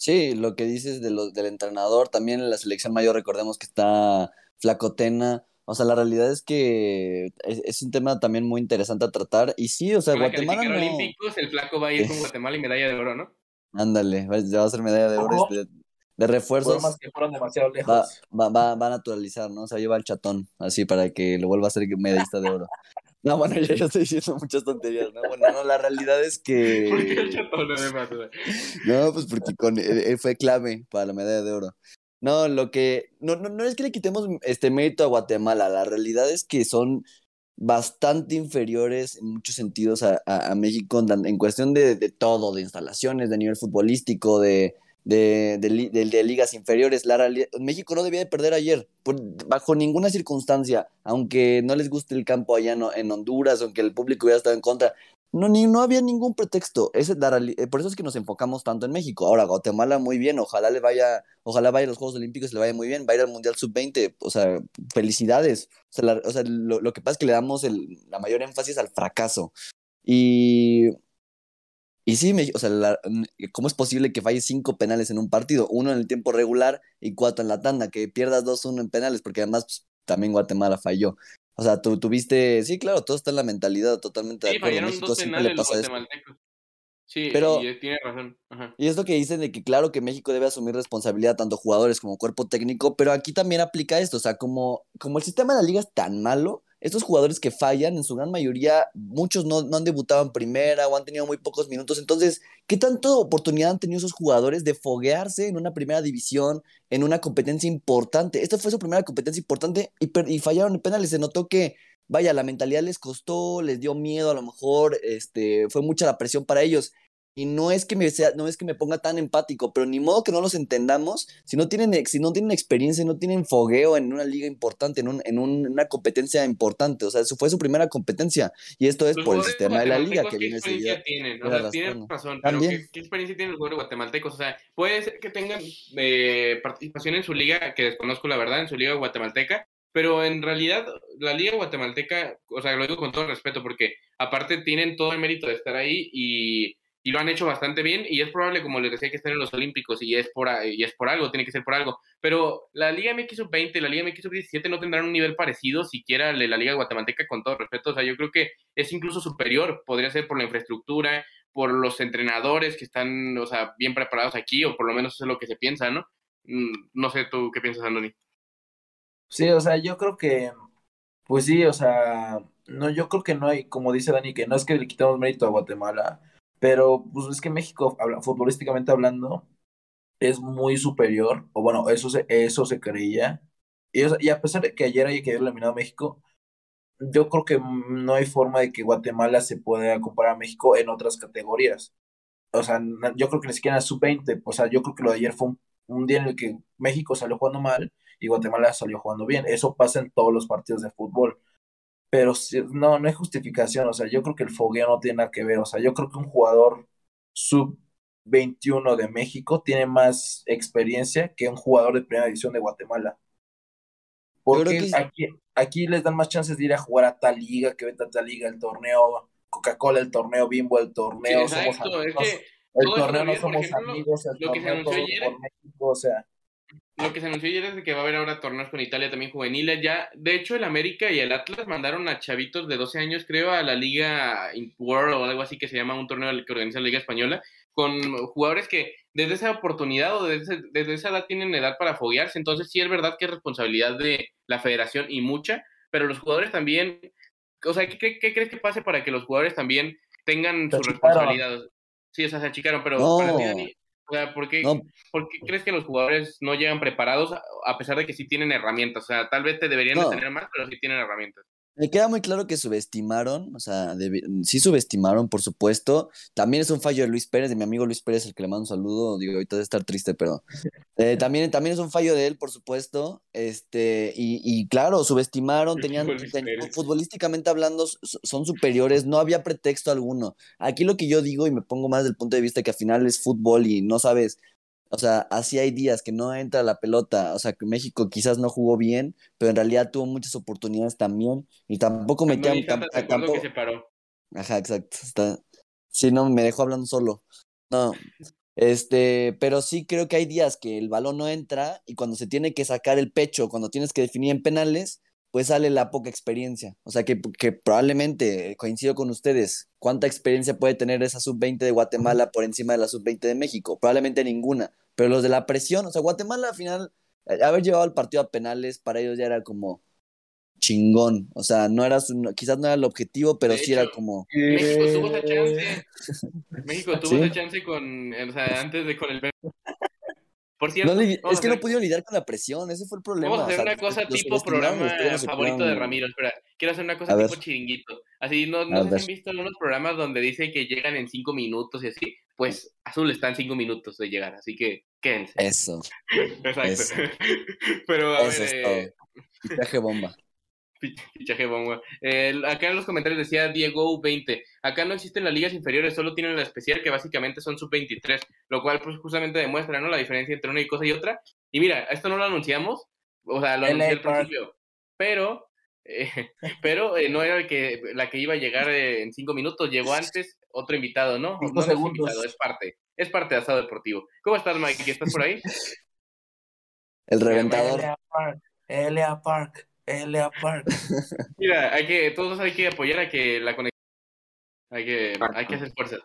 Sí, lo que dices de los del entrenador, también en la selección mayor recordemos que está Flacotena. O sea, la realidad es que es, un tema también muy interesante a tratar. Y sí, o sea, Guatemala. No... Olímpicos, el flaco va a ir con Guatemala y medalla de oro, ¿no? Ándale, ya va a ser medalla de oro. Este, de refuerzos. Va, va, va, va, a naturalizar, ¿no? O sea, lleva el chatón, así para que lo vuelva a ser medallista de oro. No, bueno, yo ya estoy diciendo muchas tonterías, ¿no? Bueno, no, la realidad es que... ¿Por qué el chatón además? No, pues porque con, él fue clave para la medalla de oro. No, lo que... No, no, no es que le quitemos este mérito a Guatemala, la realidad es que son bastante inferiores en muchos sentidos a, a, México en, cuestión de, de, todo, de instalaciones, de nivel futbolístico, de, de, de, ligas inferiores. La México no debía de perder ayer, bajo ninguna circunstancia, aunque no les guste el campo allá en Honduras, aunque el público hubiera estado en contra. No, ni, no había ningún pretexto. Ese, eh, por eso es que nos enfocamos tanto en México. Ahora, Guatemala muy bien, ojalá le vaya, ojalá vaya a los Juegos Olímpicos, le vaya muy bien, va a ir al Mundial Sub-20, o sea, felicidades. O sea, o sea lo, lo, que pasa es que le damos el, la mayor énfasis al fracaso. Y, y sí, me, o sea, ¿cómo es posible que falle cinco penales en un partido? Uno en el tiempo regular y cuatro en la tanda, que pierdas dos, uno en penales, porque además pues, también Guatemala falló. O sea, tú tuviste, sí, claro, todo está en la mentalidad, totalmente sí, de acuerdo. México dos siempre le pasa eso. Sí, pero y tiene razón. Ajá. Y es lo que dicen de que claro que México debe asumir responsabilidad tanto jugadores como cuerpo técnico, pero aquí también aplica esto, o sea, como, como el sistema de la liga es tan malo, estos jugadores que fallan, en su gran mayoría, muchos no, han debutado en primera o han tenido muy pocos minutos. Entonces, ¿qué tanta oportunidad han tenido esos jugadores de foguearse en una primera división, en una competencia importante? Esta fue su primera competencia importante y, y fallaron en penales. Se notó que, vaya, la mentalidad les costó, les dio miedo a lo mejor, este, fue mucha la presión para ellos. Y no es que me sea, no es que me ponga tan empático, pero ni modo que no los entendamos si no tienen, si no tienen experiencia, no tienen fogueo en una liga importante, en, un, en una competencia importante. O sea, eso fue su primera competencia. Y esto es por el sistema de la liga que viene ¿Qué experiencia tienen? O sea, tienen razón, pero ¿qué, ¿qué, experiencia tienen los jugadores guatemaltecos? O sea, puede ser que tengan eh, participación en su liga, que desconozco la verdad, en su liga guatemalteca, pero en realidad la liga guatemalteca, o sea, lo digo con todo respeto, porque aparte tienen todo el mérito de estar ahí y y lo han hecho bastante bien y es probable, como les decía, que estén en los Olímpicos y es por, y es por algo, tiene que ser por algo. Pero la Liga MX Sub-20 y la Liga MX Sub-17 no tendrán un nivel parecido siquiera de la Liga Guatemalteca, con todo respeto. O sea, yo creo que es incluso superior, podría ser por la infraestructura, por los entrenadores que están, o sea, bien preparados aquí, o por lo menos eso es lo que se piensa, ¿no? Mm, no sé tú qué piensas, Andoni. Sí, o sea, yo creo que, pues sí, o sea, no, yo creo que no hay, como dice Dani, que no es que le quitamos mérito a Guatemala pero pues es que México, futbolísticamente hablando, es muy superior, o bueno, eso se, eso se creía. Y, y a pesar de que ayer haya quedado eliminado México, yo creo que no hay forma de que Guatemala se pueda comparar a México en otras categorías. O sea, yo creo que ni siquiera sub-20. O sea, yo creo que lo de ayer fue un, un, día en el que México salió jugando mal y Guatemala salió jugando bien. Eso pasa en todos los partidos de fútbol pero no, no hay justificación, o sea, yo creo que el fogueo no tiene nada que ver, o sea, yo creo que un jugador sub 21 de México tiene más experiencia que un jugador de primera división de Guatemala. Porque aquí, aquí les dan más chances de ir a jugar a tal liga, que vete a tal liga, el torneo Coca-Cola, el torneo Bimbo, el torneo somos amigos. el torneo no somos amigos, el torneo por México, o sea lo que se anunció ayer es que va a haber ahora torneos con Italia también juveniles. Ya, de hecho, el América y el Atlas mandaron a chavitos de 12 años, creo, a la Liga World o algo así que se llama un torneo que organiza la Liga Española, con jugadores que desde esa oportunidad o desde, desde esa edad tienen edad para foguearse. Entonces, sí es verdad que es responsabilidad de la federación y mucha, pero los jugadores también. O sea, ¿qué, qué crees que pase para que los jugadores también tengan su responsabilidad? Sí, o sea, se achicaron, pero para o sea, ¿por qué, crees que los jugadores no llegan preparados a pesar de que sí tienen herramientas? O sea, tal vez te deberían de tener más, pero sí tienen herramientas. Me queda muy claro que subestimaron, o sea, sí subestimaron, por supuesto. También es un fallo de Luis Pérez, de mi amigo Luis Pérez, el que le mando un saludo. Digo, ahorita debe estar triste, pero eh, también, también es un fallo de él, por supuesto. Este, y, y claro, subestimaron, tenían, futbolísticamente hablando, son superiores, no había pretexto alguno. Aquí lo que yo digo, y me pongo más del punto de vista que al final es fútbol y no sabes o sea, así hay días que no entra la pelota. O sea, que México quizás no jugó bien, pero en realidad tuvo muchas oportunidades también. Y tampoco metían. tampoco... que se paró. Ajá, exacto. Está... Sí, no, me dejó hablando solo. No. Este, pero sí creo que hay días que el balón no entra y cuando se tiene que sacar el pecho, cuando tienes que definir en penales, pues sale la poca experiencia. O sea, que, que probablemente, coincido con ustedes, ¿cuánta experiencia puede tener esa sub-20 de Guatemala por encima de la sub-20 de México? Probablemente ninguna. Pero los de la presión, o sea, Guatemala al final, eh, haber llevado el partido a penales, para ellos ya era como chingón. O sea, no era quizás no era el objetivo, pero sí era como. México tuvo esa chance. México tuvo esa chance con, o sea, antes de con el por cierto, es que no pudieron lidiar con la presión, ese fue el problema. Vamos a hacer una cosa tipo programa favorito de Ramiro. Espera, quiero hacer una cosa tipo chiringuito. Así, ¿no, no se han visto unos programas donde dice que llegan en cinco minutos y así? Pues Azul está en cinco minutos de llegar, así que quédense. Eso. Exacto. Pero a Eso ver. Es todo. Eh, bomba. Fichaje bomba. El- acá en los comentarios decía Diego 20. Acá no existen las ligas inferiores, solo tienen la especial que básicamente son sub-23, lo cual pues justamente demuestra, ¿no? La diferencia entre una cosa y otra. Y mira, esto no lo anunciamos, o sea, lo LA anuncié al principio, pero, eh, pero eh, no era el que, la que iba a llegar eh, en cinco minutos, llegó antes otro invitado, ¿no? Cinco no, es invitado, es parte, es parte de Asado Deportivo. ¿Cómo estás, Mike? ¿Estás por ahí? El reventador. LA Park, LA Park, LA Park. Mira, hay que, todos hay que apoyar a que la conexión, hay que, hay que hacer fuerza.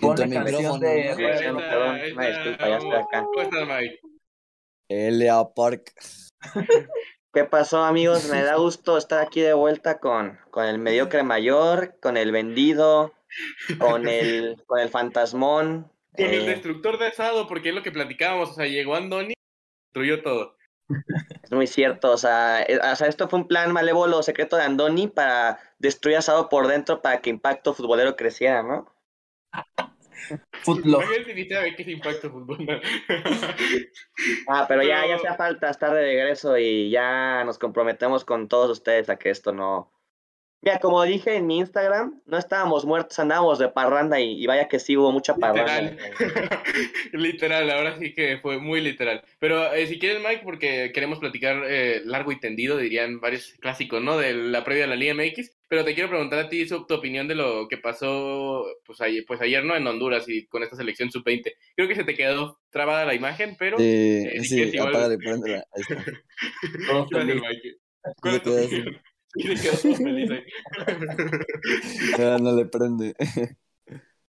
Pon Junto la a canción disculpa, ya estoy acá. ¿Cómo estás, Mike? LA Park. ¿Qué pasó, amigos? Me da gusto estar aquí de vuelta con, con el mediocre mayor, con el vendido, con el, con el fantasmón. Con el eh, destructor de asado, porque es lo que platicábamos, o sea, llegó Andoni, destruyó todo. es muy cierto, o sea, eh, o sea, esto fue un plan malévolo secreto de Andoni para destruir asado por dentro para que Impacto Futbolero creciera, ¿no? Impacto fútbol. Ah, pero ya, ya hacía falta estar de regreso y ya nos comprometemos con todos ustedes a que esto no... Mira, como dije en mi Instagram, no estábamos muertos, andábamos de parranda y, y vaya que sí hubo mucha parranda. Literal. literal, ahora sí que fue muy literal. Pero eh, si quieres, Mike, porque queremos platicar eh, largo y tendido, dirían varios clásicos, ¿no? De la previa de la Liga MX. Pero te quiero preguntar a ti su- tu opinión de lo que pasó pues ayer, pues ayer, ¿no? En Honduras y con esta selección sub-20. Creo que se te quedó trabada la imagen, pero... Sí, eh, sí, apágale, préndela. Ahí está. ¿Cuál es tu opinión? No, no le prende.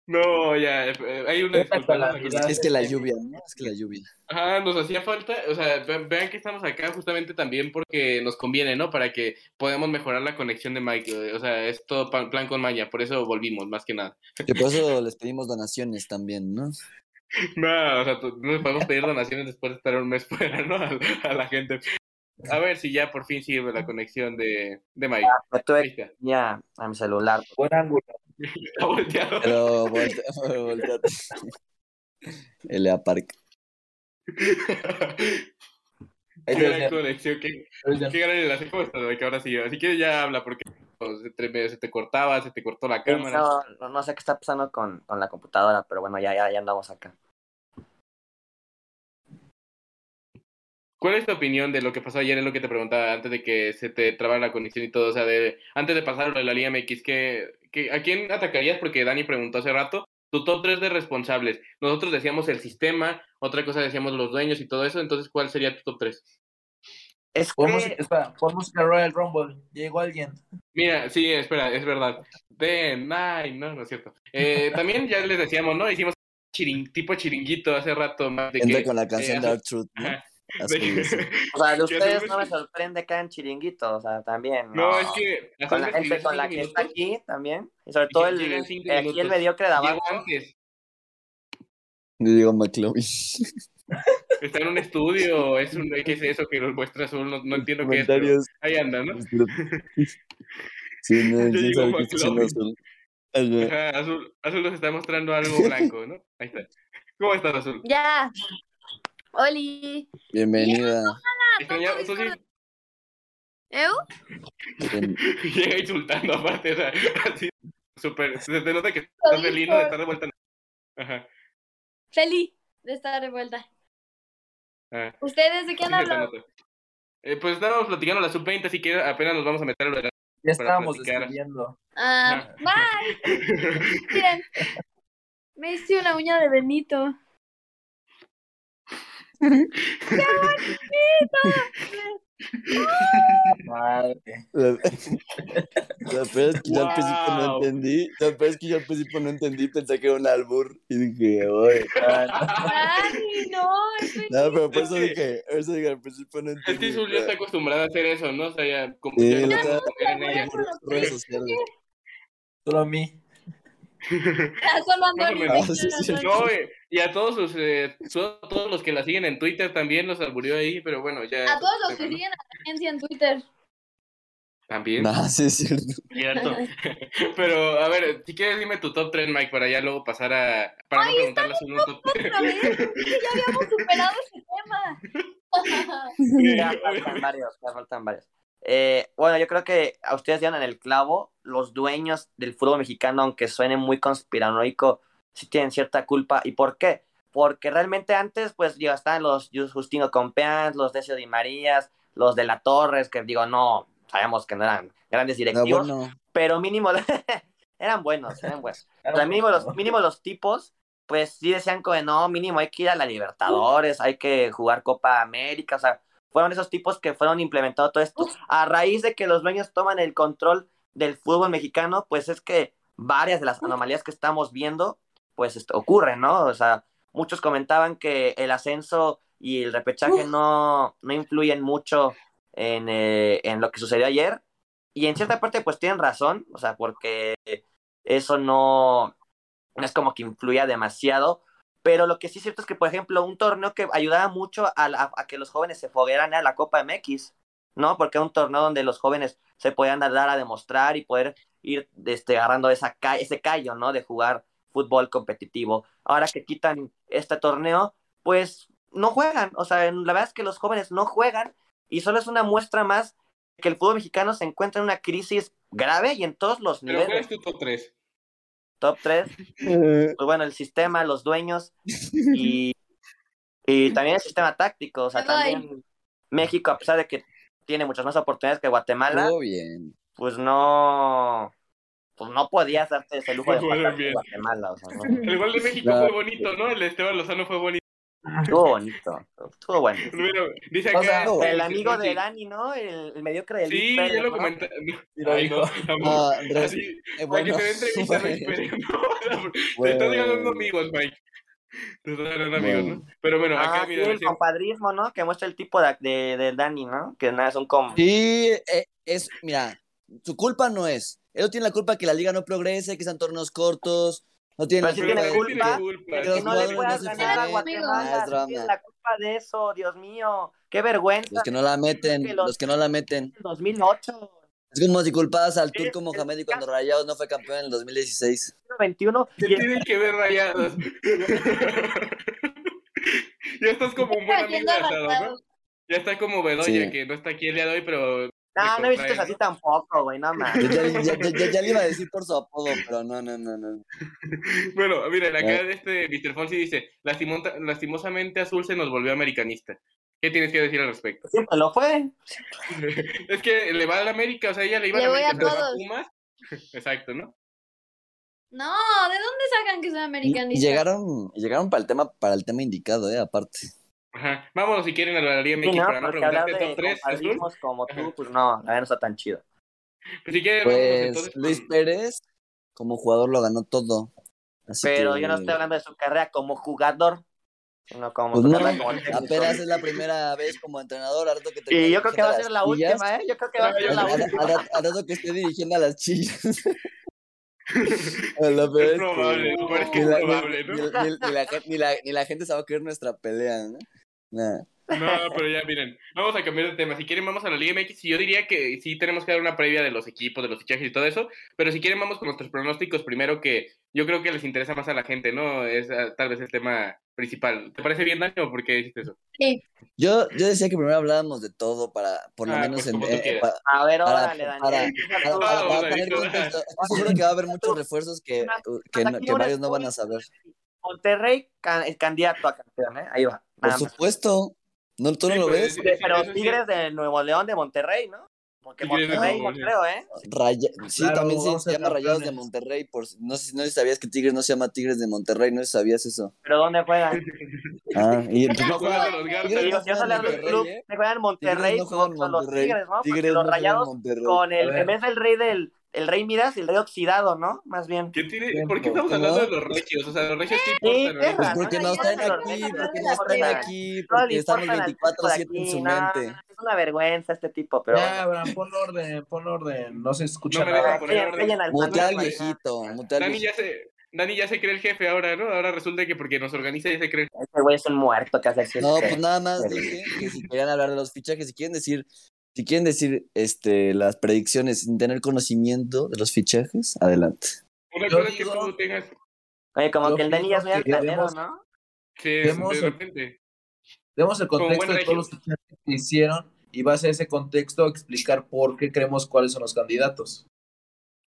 No, ya, eh, hay una disculpa. Es que la lluvia, ¿no? Es que la lluvia. Ajá, nos hacía falta, o sea, ve- vean que estamos acá justamente también porque nos conviene, ¿no? Para que podamos mejorar la conexión de Mike, o sea, es todo plan con maña, por eso volvimos, más que nada. Que por eso les pedimos donaciones también, ¿no? No, o sea, no podemos pedir donaciones después de estar un mes fuera, ¿no? A, a la gente. A ver si ya por fin sirve la conexión de, de Mike. Tuve está. ya a mi celular. Buen ángulo. Está volteado. Pero voltea, volteate. LA Park. Qué conexión, qué, qué gran enlace. ¿Cómo estás, Mike? Ahora sí, así que ya habla porque pues, se te, cortaba, se te cortó la cámara. no, no- no sé qué está pasando con, con la computadora, pero bueno, ya, ya, ya andamos acá. ¿Cuál es tu opinión de lo que pasó ayer? Es lo que te preguntaba antes de que se te trabara la conexión y todo. O sea, de, antes de pasar lo de la Liga MX, ¿qué, qué- a quién atacarías? Porque Dani preguntó hace rato. Tu top 3 de responsables. Nosotros decíamos el sistema, otra cosa decíamos los dueños y todo eso. Entonces, ¿cuál sería tu top 3? Es que, música, espera, música Royal Rumble. Llegó alguien. Mira, sí, espera, es verdad. De, ay, no, no es cierto. Eh, también ya les decíamos, ¿no? Hicimos chiring- tipo chiringuito hace rato más de Entra que, con la eh, canción de hace- Art Truth, ¿no? ajá, Así de- es. o sea, de ustedes no me sorprende que hagan chiringuitos, o sea, también. No, No, es que Con la gente con la que está aquí también. Y sobre todo el, cinco aquí el mediocre de abajo. antes. Diego McLovin. Está en un estudio, es un, ¿qué es eso que los muestra azul? No, no entiendo qué es. pero. Ahí anda, ¿no? Sí, no, McLovin. azul. Ajá, azul, azul nos está mostrando algo blanco, ¿no? Ahí está. ¿Cómo estás, Azul? Ya. Oli. Bienvenida. Tú sí ¿Eu? Bien- llega insultando aparte, o sea, así, súper, se te nota que estás feliz ¿no? de estar de vuelta. Ajá, Feliz de estar de vuelta. ajá. ¿Ustedes de qué han hablado? Eh, pues estábamos platicando la sub-20, así que apenas nos vamos a meter a lo de la... Ya estábamos platicar. describiendo. Ah, bye. Miren. Me hice una uña de Benito. Madre. La, la peor es que yo al principio no Wow. entendí. La peor es que yo al principio no entendí, pensé que era un albur. Y dije, oye. Ay, no, es No, pero por Es eso que- dije, eso dije, al principio no Es entendí. que Azul ya está acostumbrada a hacer eso, ¿no? O sea, ya como Sí, ya no está- en ella. redes sociales. Solo a mí. Ah, solo ando Más o en menos. Ah, sí, sí. No, eh, y a todos sus, eh, todos los que la siguen en Twitter también los alburió ahí, pero bueno, ya. A todos los que siguen a la agencia en Twitter. También. No, sí es cierto. Cierto. Pero, a ver, si quieres dime tu top 3, Mike, para ya luego pasar a. Para no preguntarle a su top 3. Otra vez. Es que ya habíamos superado ese tema. Ya faltan varios, ya faltan varios. eh, bueno, yo creo que a ustedes dieron en el clavo, los dueños del fútbol mexicano, aunque suene muy conspiranoico, sí tienen cierta culpa. ¿Y por qué? Porque realmente antes, pues, ya estaban los Justino Compeán, los Decio Di Marías, los de la Torres, que digo, no, sabemos que no eran grandes directivos, bueno. pero mínimo eran buenos, eran buenos. O sea, mínimo los, mínimo los tipos, pues sí decían como, de, no, mínimo hay que ir a la Libertadores, hay que jugar Copa América, o sea, fueron esos tipos que fueron implementando todo esto. A raíz de que los dueños toman el control del fútbol mexicano, pues es que varias de las anomalías que estamos viendo, pues esto, ocurren, ¿no? O sea, muchos comentaban que el ascenso y el repechaje no, no influyen mucho en, eh, en lo que sucedió ayer. Y en cierta parte, pues tienen razón, o sea, porque eso no, no es como que influya demasiado. Pero lo que sí es cierto es que, por ejemplo, un torneo que ayudaba mucho a, la- a que los jóvenes se foguearan era la Copa MX, ¿no? Porque era un torneo donde los jóvenes se podían dar a demostrar y poder ir este, agarrando esa, ca- ese callo, ¿no? De jugar fútbol competitivo. Ahora que quitan este torneo, pues no juegan. O sea, la verdad es que los jóvenes no juegan y solo es una muestra más que el fútbol mexicano se encuentra en una crisis grave y en todos los Pero ¿cuál niveles. es tu top 3? Top 3, pues bueno, el sistema, los dueños y, y también el sistema táctico. O sea, también México, a pesar de que tiene muchas más oportunidades que Guatemala, Estuvo bien. pues no, pues no podía hacerse ese lujo de pasar bien. Guatemala. O sea, no. El gol de México No. fue bonito, ¿no? El de Esteban Lozano fue bonito. Estuvo bonito, estuvo bueno. Bueno, dice O acá. sea, este, El amigo de. Dani, ¿no? El, el mediocre de Luis Sí, Pérez, ya lo ¿no? comenté. Ay, dijo. no. Ah, re- Así, eh, para bueno, que te dé entrevista, no esperemos. Te estás ganando amigos, Mike. Te estás ganando amigos. ¿no? Pero bueno, acá Ah, sí, mira, el dice- compadrismo, ¿no? Que muestra el tipo de, de, de Dani, ¿no? Que nada, es un com... Sí, eh, es, mira, su culpa no es. Él no tiene la culpa que la liga no progrese, que sean torneos cortos. No tiene la culpa de- culpa culpa. de que que los no le jugadores puedas no se ganar a jueguen. Guatemala. Ah, la culpa de eso, Dios mío. Qué vergüenza. Los que no la meten, Que los- los que no la meten. En 2008, Es como si culpadas al Turco Mohamed y cuando Rayados no fue campeón en el 2016. 21, ¿Qué tienen que ver rayados? ya estás como un buen amigo de asado. Ya está como Bedoya, Sí. que no está aquí el día de hoy, pero. No, no he visto así tampoco, güey, no Yo mames. ya, ya- ya- ya- ya le iba a decir por su apodo, pero no, no, no, no. Bueno, miren, acá Eh. este Mr. Fonsi dice: "Lastimota- lastimosamente Azul se nos volvió americanista. ¿Qué tienes que decir al respecto? Siempre lo fue. es que le va a la América, o sea, ella le iba a Le la voy a América, le va a todos. Pumas. Exacto, ¿no? No, ¿de dónde sacan que soy americanista? llegaron, llegaron para el tema, para el tema indicado, eh, aparte. Ajá. Vámonos si quieren a la Liga Sí, MX no, para no preguntarte top 3, Azul. compadrismos como tú, pues no, la verdad no está tan chido. Pues si quieren, vámonos Pues entonces. Luis Pérez, como jugador, lo ganó todo. Así Pero que, yo no estoy hablando de su carrera como jugador, sino como Pues no, apenas es la primera vez como entrenador. Rato que te Y yo creo que va a ser la las chillas, última, ¿eh? Yo creo que va a No, ser la última. al rato- que esté dirigiendo a las chillas. Es probable, es que ni es la- probable, ¿no? ni- ni- ni la gen- ni la- ni la gente se va a creer nuestra pelea, ¿no? No, pero ya miren, vamos a cambiar de tema. Si quieren, vamos a la Liga MX. Y yo diría que sí tenemos que dar una previa de los equipos, de los fichajes y todo eso. Pero si quieren, vamos con nuestros pronósticos primero, que yo creo que les interesa más a la gente, ¿no? Es ah, tal vez el tema principal. ¿Te parece bien, Dani, o por qué dijiste eso? Sí. Yo, yo decía que primero hablábamos de todo para, por lo Ah, menos pues en, eh, A ver, órale, para, Daniel. para- Ah, para- para vamos, tener David, contexto. Estoy seguro que va a haber muchos refuerzos que, que, varios no van a saber. Monterrey, ca- el candidato a campeón, ¿eh? Ahí va. Por supuesto. ¿No, ¿Tú no Sí, lo ves? sí, sí, pero sí. Tigres de Nuevo León de Monterrey, ¿no? Porque Monterrey, no creo, ¿eh? Raya- Sí, Claro, también se, a se llama Rayados de. Monterrey. Por, no, sé, si- no sé si sabías que Tigres no se llama Tigres de Monterrey. No sé si sabías eso. Pero ¿dónde juegan? Ah, y entonces no Juegan los Garza. Tigres Yo, solo del Monterrey, club. ¿eh? Me juegan en Monterrey Tigres no juega en con los Monterrey. Tigres, ¿no? Tigres los rayados Monterrey. con el, en vez del rey del, el rey Midas, el rey oxidado, ¿no? Más bien. ¿Qué tiene? ¿Por qué estamos ¿No? hablando de los regios? O sea, los regios qué Sí, importan. ahorita? Pues porque ya no están aquí, porque no llévatelo, están aquí, No porque estamos importan las 24-7 en su no, mente. Es una vergüenza este tipo, pero Ya, bueno. Abraham, pon orden, pon orden. No se escucha No nada. Mutea al viejito, mutea al viejito. ya se... Dani ya se cree el jefe ahora, ¿no? Ahora resulta que porque nos organiza ya se cree. Este güey es un muerto que hace. No, pues nada más dije que si querían hablar de los fichajes, si quieren decir, si quieren decir este las predicciones sin tener conocimiento de los fichajes, adelante. Una Yo cosa es que tú tengas... Oye, como que el Dani ya es muy altanero, ¿no? Que Demos de el- repente... Demos el contexto de todos los fichajes que hicieron y base a ese contexto explicar por qué creemos cuáles son los candidatos.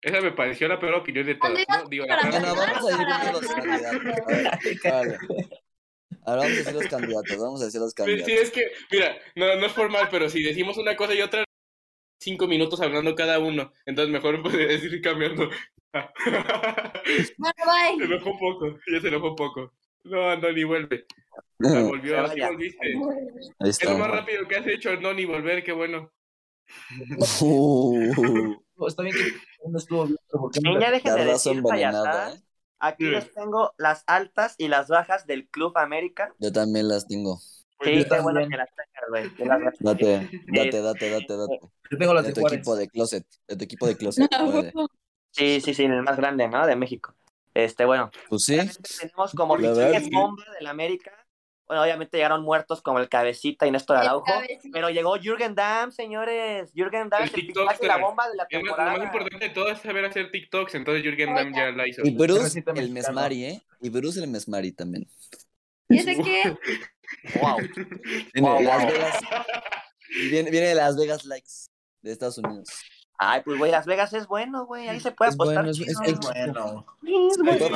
Esa me pareció la peor opinión de todas, ¿no? Digo, la peor- Bueno, vamos a ir los candidatos. A ver, vale. Ahora vamos a decir los candidatos, vamos a decir los candidatos. sí, es que, mira, no, no es formal, pero si decimos una cosa y otra, cinco minutos hablando cada uno. Entonces mejor puedes ir cambiando. Bueno, Se bye. enojó un poco, ya se enojó un poco. No, Andoni, vuelve. Ah, volvió, Se sí volviste. Es lo más rápido que has hecho, Andoni, volver, qué bueno. Uh, está bien que no estuvo bien, pero ¿por qué no Niña, dejen de decir. ¿eh? Aquí Sí. les tengo las altas y las bajas del Club América. Yo también las tengo. Sí, Yo qué bueno que las tengas, güey. que las- Date, date, date, date, date. Yo tengo las De de tu Juárez. equipo de closet. De tu equipo de closet. Órale. Sí, sí, sí, el más grande, ¿no? De México. Este, bueno, Pues sí. tenemos como La verdad, fichajes sí. bomba del América. Bueno, obviamente llegaron muertos como el Cabecita y Néstor Araujo. Pero llegó Jürgen Damm, señores. Jürgen Damm, El el TikTok, la bomba de la más, lo temporada. más importante de todo es saber hacer TikToks, entonces Jürgen Damm ya la hizo. Y Bruce, el mexicano. Mesmari, ¿eh? Y Bruce, el Mesmari también. ¿Y ese qué? Wow. Viene Wow, de Las. Vegas. Viene, viene de Las Vegas Likes de Estados Unidos. Ay, pues, güey, Las Vegas es bueno, güey. Ahí se puede Es apostar. bueno, es- chido. es- Es bueno. Sobre todo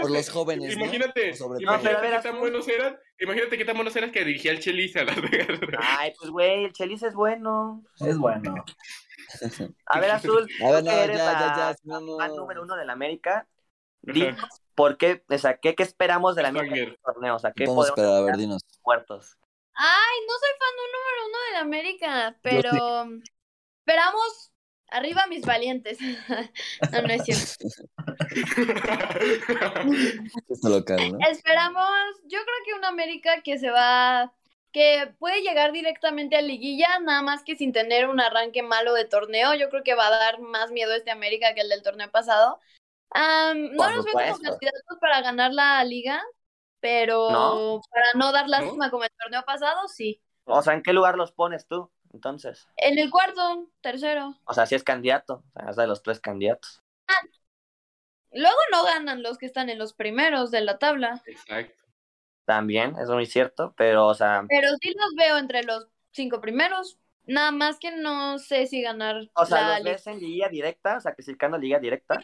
por los jóvenes, ¿no? Imagínate, Sobre No, todo. pero a imagínate ver, qué tan buenos eran, imagínate qué tan buenos eran que dirigía el Chelis a Las Vegas. Ay, pues, güey, el Chelis es bueno. Es bueno. A ver, Azul, A ver, tú no, ya, eres ya, la ya. si no, no. fan número uno del América, Ajá. dinos por qué, o sea, ¿qué, qué esperamos del América en Fanger. este torneo? O sea, ¿qué ¿Qué podemos esperar? A ver, dinos. muertos? Ay, no soy fan número uno de la América, pero esperamos arriba mis valientes. no, no es cierto. Esto local, ¿no? Esperamos, yo creo que una América que se va, que puede llegar directamente a liguilla, nada más que sin tener un arranque malo de torneo. Yo creo que va a dar más miedo este América que el del torneo pasado. No los veo como candidatos para ganar la liga, pero ¿No? para no dar lástima como el torneo pasado, sí. O sea, ¿en qué lugar los pones tú? Entonces, En el cuarto, tercero. o sea, si es candidato, o sea, es de los tres candidatos. Luego no ganan los que están en los primeros de la tabla, Exacto. También, eso es muy cierto, pero, o sea, pero sí los veo entre los cinco primeros. Nada más que no sé si ganar o sea, la los liga. ves en liga directa, o sea, clasificando liga directa.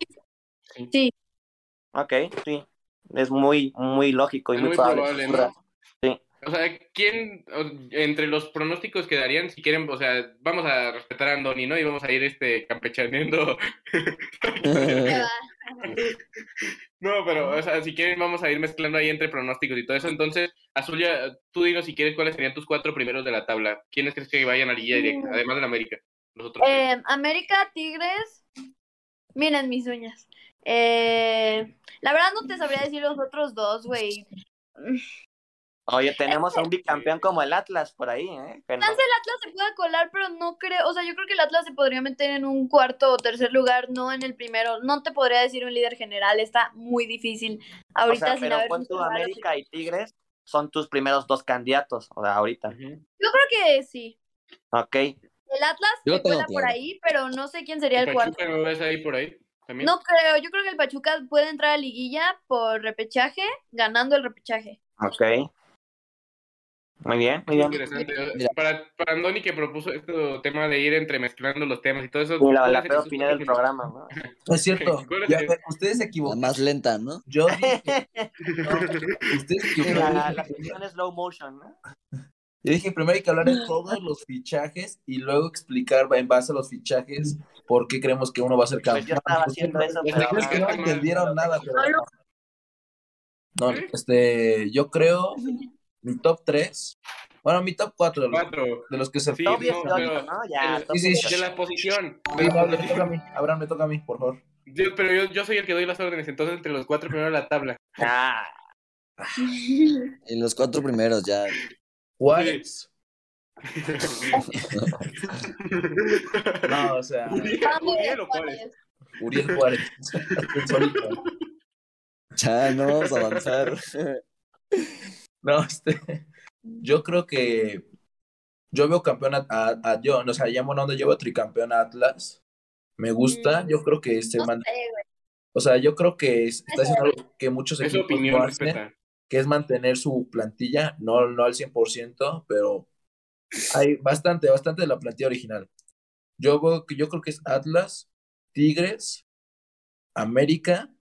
Sí. Ok, sí. Es muy, muy lógico y Es muy, muy probable. probable. ¿no? O sea, ¿quién entre los pronósticos que darían, si quieren, o sea, vamos a respetar a Andoni, ¿no? Y vamos a ir este campechaneando. No, pero, o sea, si quieren, vamos a ir mezclando ahí entre pronósticos y todo eso. Entonces, Azulia, tú dinos si quieres cuáles serían tus cuatro primeros de la tabla. ¿Quiénes crees que vayan a Liga Directa? Además América. Los otros tres. Eh, América, Tigres. Miren mis uñas. Eh, la verdad no te sabría decir los otros dos, güey. Oye, tenemos a un bicampeón como el Atlas por ahí, ¿eh? Chance el Atlas se puede colar, pero no creo, o sea, yo creo que el Atlas se podría meter en un cuarto o tercer lugar, no en el primero. No te podría decir un líder general, está muy difícil O ahorita sea, sin pero visto tu. América y Tigres son tus primeros dos candidatos, o sea, ahorita. Yo creo que sí. Ok. El Atlas se cuela por ahí, pero no sé quién sería ¿Y el cuarto. Pachuca no ves ahí por ahí? ¿También? No creo, yo creo que el Pachuca puede entrar a liguilla por repechaje, ganando el repechaje. Ok. Muy bien, muy bien. Interesante. Para, para Andoni que propuso este tema de ir entremezclando los temas y todo eso. Y la, ¿cuáles la peor opinión del programa, ¿no? No es cierto. ¿Cuál es Ya, el- ve, ustedes se La equivocan. más lenta, ¿no? Yo dije, no, ustedes se equivocaron. La, la sección es slow motion, ¿no? Yo dije primero hay que hablar de todos los fichajes y luego explicar en base a los fichajes por qué creemos que uno va a ser Pues yo campeón. estaba haciendo eso, pero... Es que no entendieron nada. pero- No, este, yo creo mi top 3. Bueno, mi top 4 de los, Cuatro. de los que se Sí, Top no, 18, pero- ¿no? Ya, de- top Sí, sí, 18. De la posición. Oye, Pablo, me toca a mí. Abraham, me toca a mí, por favor. Yo- pero yo, yo soy el que doy las órdenes, entonces entre los cuatro primero de la tabla. Ah, Y los cuatro primeros ya. Juárez. No, o sea, Uriel o Juárez. Uriel Juárez. Ya no vamos a avanzar. No, este, yo creo que yo veo campeón a, a, a- yo, o sea, ya donde llevo tricampeón a Atlas. Me gusta, Mm. yo creo que se No man- sé, güey. o sea, yo creo que es- está haciendo algo que muchos equipos opinión, no hacen, respeta. que es mantener su plantilla, no, no al 100%, pero Hay bastante, bastante de la plantilla original. Yo, veo que- yo creo que es Atlas, Tigres, América,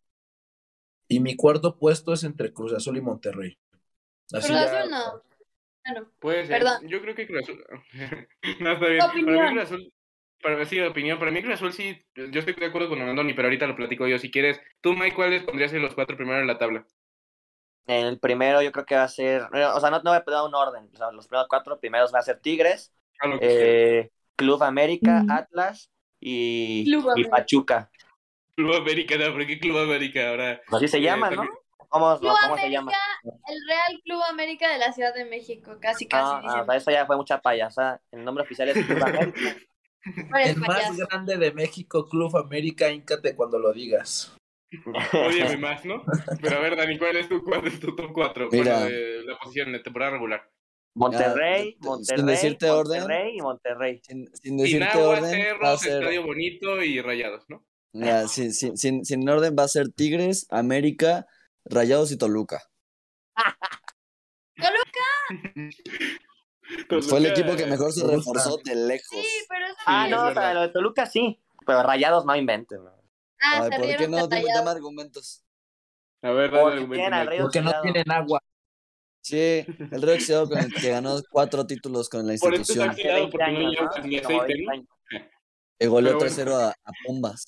y mi cuarto puesto es entre Cruz Azul y Monterrey. Así Cruz ya- Azul no. Bueno, Puede ser. Perdón. Yo creo que Cruz Azul. no, está bien. Para mí. Cruz Azul. Para sí, de opinión. Para mí Cruz Azul sí. Yo estoy de acuerdo con Andoni, pero ahorita lo platico yo. Si quieres, tú, Mike, ¿cuáles pondrías en los cuatro primeros en la tabla? El primero yo creo que va a ser, o sea, no, no voy a dar un orden, o sea, los primeros cuatro primeros va a ser Tigres, A lo que quieras. eh, Club América, Mm. Atlas y, Club y. Pachuca. Club América, no, ¿por qué Club América ahora? Así se Eh, llama, ¿no? también- ¿Cómo, Club cómo se llama? El Real Club América de la Ciudad de México, casi casi. Ah, ah, o sea, eso ya fue mucha payasa. El nombre oficial es Club América. El El más grande de México, Club América, íncate cuando lo digas. Óyeme más, ¿no? Pero a ver, Dani, ¿cuál es tu, cuál es tu top 4? Mira. Bueno, de la posición de temporada regular. Monterrey, Ya, sin Monterrey, decirte orden. Monterrey y Monterrey. Sin, sin decirte Sinagua, orden, va a Cerros, ser, Estadio Bonito y Rayados, ¿no? sin, sin, sin, sin orden va a ser Tigres, América, Rayados y Toluca. Fue el equipo que mejor se reforzó de lejos. Sí, pero eso Ah, es no, o verdad. sea, lo de Toluca sí, pero Rayados no inventen. ¿no? Ah, Ay, ¿por qué no? Rayados. dame argumentos. A ver, dale Porque argumento, tienen al Mike. Rey Porque no tienen agua. Sí, el Rey Oxidado con el que ganó cuatro títulos con la Por eso institución. está oxidado, Hace 20 porque no años, lleva ¿no? ni Como aceite, 20 ¿no? goleó Pero bueno. 3-0 a, a Pumbas.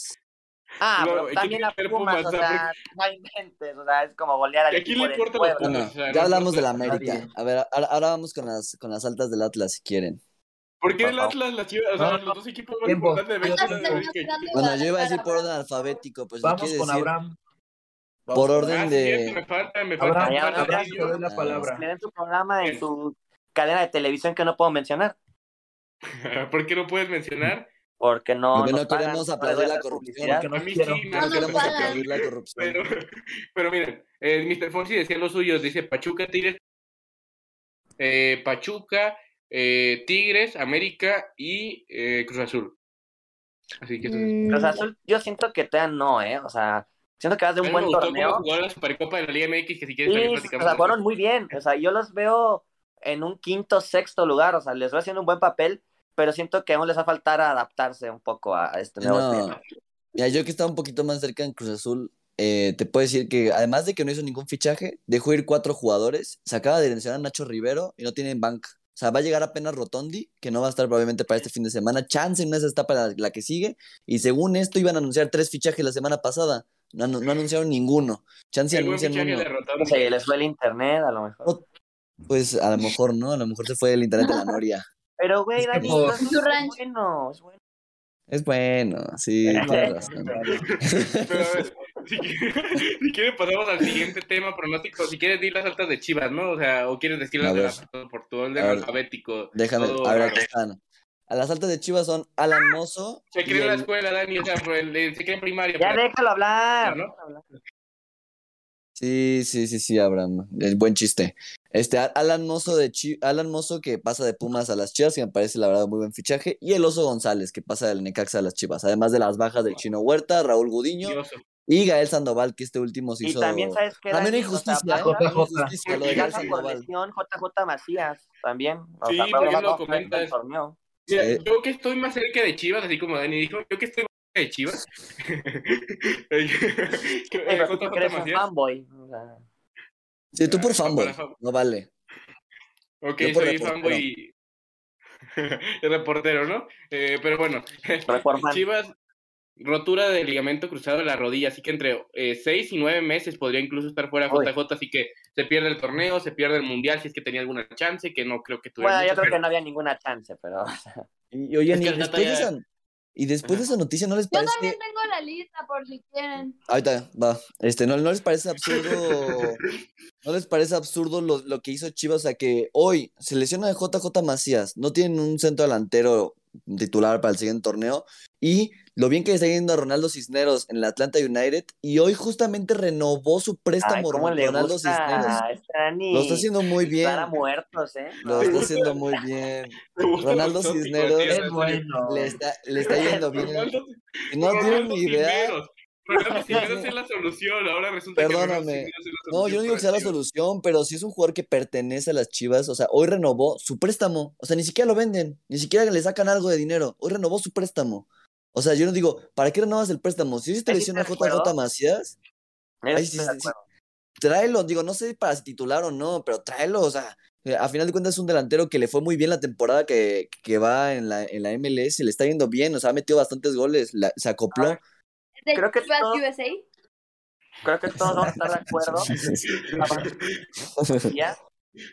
Ah, No, pero ¿qué también a Pumas, Pumas? o sea, sea, no inventes, o sea, es como golear al ¿Y a quién equipo le del importa los pueblo. Pumas? Bueno, O sea, ya hablamos de la. América. A ver, ahora, ahora vamos con las, con las altas del Atlas, si quieren. ¿Por qué el. Atlas, la Chivas, o sea, los dos equipos más importantes de México Bueno, yo iba a decir por orden alfabético, pues Vamos con decir... Abraham. Por orden Ah, sí, de- me falta, me falta. Abraham, Abraham, doy la Ah, palabra. Le den su programa en su cadena de televisión que no puedo mencionar, ¿Por qué no puedes mencionar? Porque no Porque no pagan, queremos les aplaudir la corrupción, porque no a mí quiero. sí, No No queremos pagan. aplaudir la corrupción. Pero, pero miren, eh, Mr. Fonsi decía los suyos, dice Pachuca, Tigres, eh, Pachuca, eh, Tigres, América y eh, Cruz Azul. Así que eso es. Mm, Cruz Azul, yo siento que todavía no, ¿eh? O sea, siento que va a ser A un buen torneo. jugó la Supercopa de la Liga MX, que si quieres Sí, también o platicamos. sea, de fueron eso. muy bien. O sea, yo los veo en un quinto, sexto lugar. O sea, les va haciendo un buen papel, pero siento que aún les va a faltar adaptarse un poco a este nuevo No, esquema. ya yo que estaba un poquito más cerca en Cruz Azul, eh, te puedo decir que además de que no hizo ningún fichaje, dejó ir cuatro jugadores, se acaba de mencionar a Nacho Rivero y no tienen banca. O sea, va a llegar apenas Rotondi, que no va a estar probablemente para este fin de semana. Chance en esa está para la, que sigue. Y según esto, iban a anunciar tres fichajes la semana pasada. No, no anunciaron ninguno. Chance anuncian uno. No sé, les fue el internet a lo mejor. Pues a lo mejor no, a lo mejor se fue el internet de la Noria. Pero, güey, Es que Dani, por- es rancho. bueno, es bueno. Es bueno, sí, tienes razón. Pero a ver, si quieren, si quieren pasamos al siguiente tema, pronóstico. Si quieres, di las altas de Chivas, ¿no? O sea, o quieres decir las de la por tu orden alfabético. Déjame, todo a ver, aquí están. A las altas de Chivas son Alan Mozo. Se y cree en la el- escuela, Dani, o sea, por el- se cree en primaria. Ya pero- déjalo hablar. ¿no? Sí, sí, sí, sí, Abraham. Es buen chiste. Este, Alan Mozo de Chi- Alan Mozo que pasa de Pumas a las Chivas, que me parece la verdad muy buen fichaje. Y el Oso González, que pasa del Necaxa a las Chivas. Además de las bajas del Chino Huerta, Raúl Gudiño y Gael Sandoval, que este último se Y hizo. también, ¿sabes qué? También hay O sea, justicia, ¿eh? JJ. justicia lo de Gael Baja por Sandoval. lesión JJ Macías también. O Sí, sea, ¿por pero qué no lo comentas? yo que estoy más cerca de Chivas, así como Dani dijo, yo que estoy de Chivas. Que Macías. fanboy. Sí, tú por Ah, fanboy. No vale. Ok, Yo por soy fanboy y reportero, ¿no? Eh, pero bueno, Reforman. Chivas, rotura de ligamento cruzado de la rodilla, así que entre eh, seis y nueve meses podría incluso estar fuera Uy. JJ, así que se pierde el torneo, se pierde el mundial, si es que tenía alguna chance, que no creo que tuviera. Bueno, yo creo que pero- no había ninguna chance, pero. Y, y oye, Es que el después de y después de esa noticia, ¿no les Yo parece? también tengo la lista por si quieren. Ahorita, va. Este, ¿no, ¿no les parece absurdo? ¿No les parece absurdo lo, lo que hizo Chivas? O sea, que hoy se lesiona de JJ Macías, no tienen un centro delantero titular para el siguiente torneo, y lo bien que le está yendo a Ronaldo Cisneros en el Atlanta United, y hoy justamente renovó su Ay, préstamo ¿cómo le Ronaldo Cisneros. gusta Dani? Lo está haciendo muy bien. Estar a muertos, ¿eh? Lo está haciendo muy bien. Ronaldo Cisneros tío, Es bueno. Le está, le está yendo bien. No tienen ni idea. Cisneros. Pero si no es la solución, ahora resulta Perdóname. que No, yo no digo que sea la Chivas. solución, pero si es un jugador que pertenece a las Chivas, o sea, hoy renovó su préstamo, o sea, ni siquiera lo venden, ni siquiera le sacan algo de dinero, hoy renovó su préstamo. O sea, yo no digo, ¿para qué renovas el préstamo? Si te lesiona. JJ Macías, Ahí sí, tráelo, digo, no sé para si titular o no, pero tráelo, o sea, eh, a final de cuentas es un delantero que le fue muy bien la temporada que, que va en la, en la MLS le está yendo bien, o sea, ha metido bastantes goles, la- se acopló. ¿De Creo que Chivas todo- USA? Creo que todos vamos a estar de acuerdo. Ya,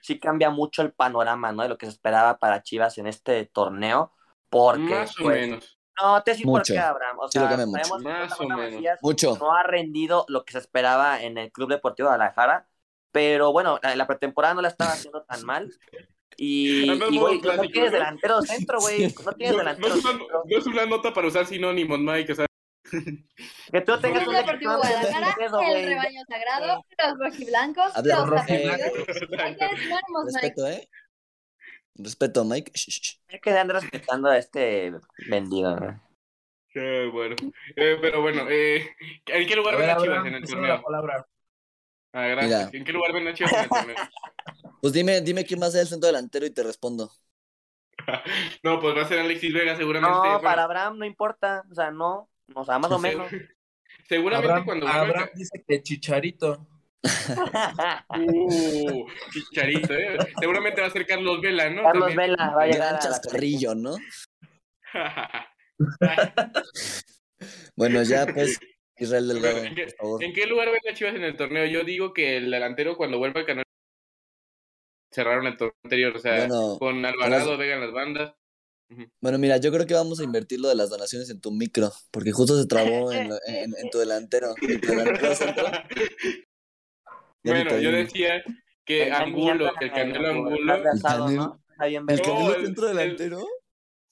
sí cambia mucho el panorama, ¿no? De lo que se esperaba para Chivas en este torneo. Porque, Más o pues, menos. no, te decir por qué, Abraham. O Sí, lo sea, mucho. Más o menos. Macías Mucho. no ha rendido lo que se esperaba en el Club Deportivo de Guadalajara, pero bueno, la, la pretemporada no la estaba haciendo tan mal. Y, Además, y, güey, no tienes ¿no? delantero centro, güey. No tienes No, no delantero es una, centro. no es una nota para usar sinónimos, Mike. O sea, Que tú tengas Club un Deportivo equipo de Guadalajara, pedo, el rebaño sagrado, los rojiblancos, Habla los rojiblanco. tapatíos. Hay que sinónimos, Mike. Respeto, ¿eh? Respeto, Mike. Shh, shh, shh. Hay que respetando a este vendido, ¿no? qué bueno. Eh, pero bueno, eh, ¿en qué lugar ven a Chivas en el torneo? Ah, gracias. Mira. ¿En qué lugar ven a Chivas en el torneo? Pues dime, dime quién va a ser el centro delantero y te respondo. No, pues va a ser Alexis Vega seguramente. No, Bueno, para Abraham no importa, o sea, no, o sea, más o menos. Seguramente Abraham, cuando Abraham vuelva dice que Chicharito. Uh, chicharito, ¿eh? Seguramente va a ser Carlos Vela, ¿no? Carlos También. Vela va a llegar chascarrillo, ¿no? Bueno, ya pues, Israel Delgado, ¿En qué- por favor. ¿En qué lugar ven a Chivas en el torneo? Yo digo que el delantero cuando vuelva al canal cerraron el torneo anterior, o sea, Bueno, con Alvarado, las- Vega en las bandas. Bueno, mira, yo creo que vamos a invertir lo de las donaciones en tu micro, porque justo se trabó en, lo- en- en tu delantero. En tu Bueno, yo decía que Está Angulo, que el Canelo el Angulo, El ¿El Canelo el- centro el- delantero?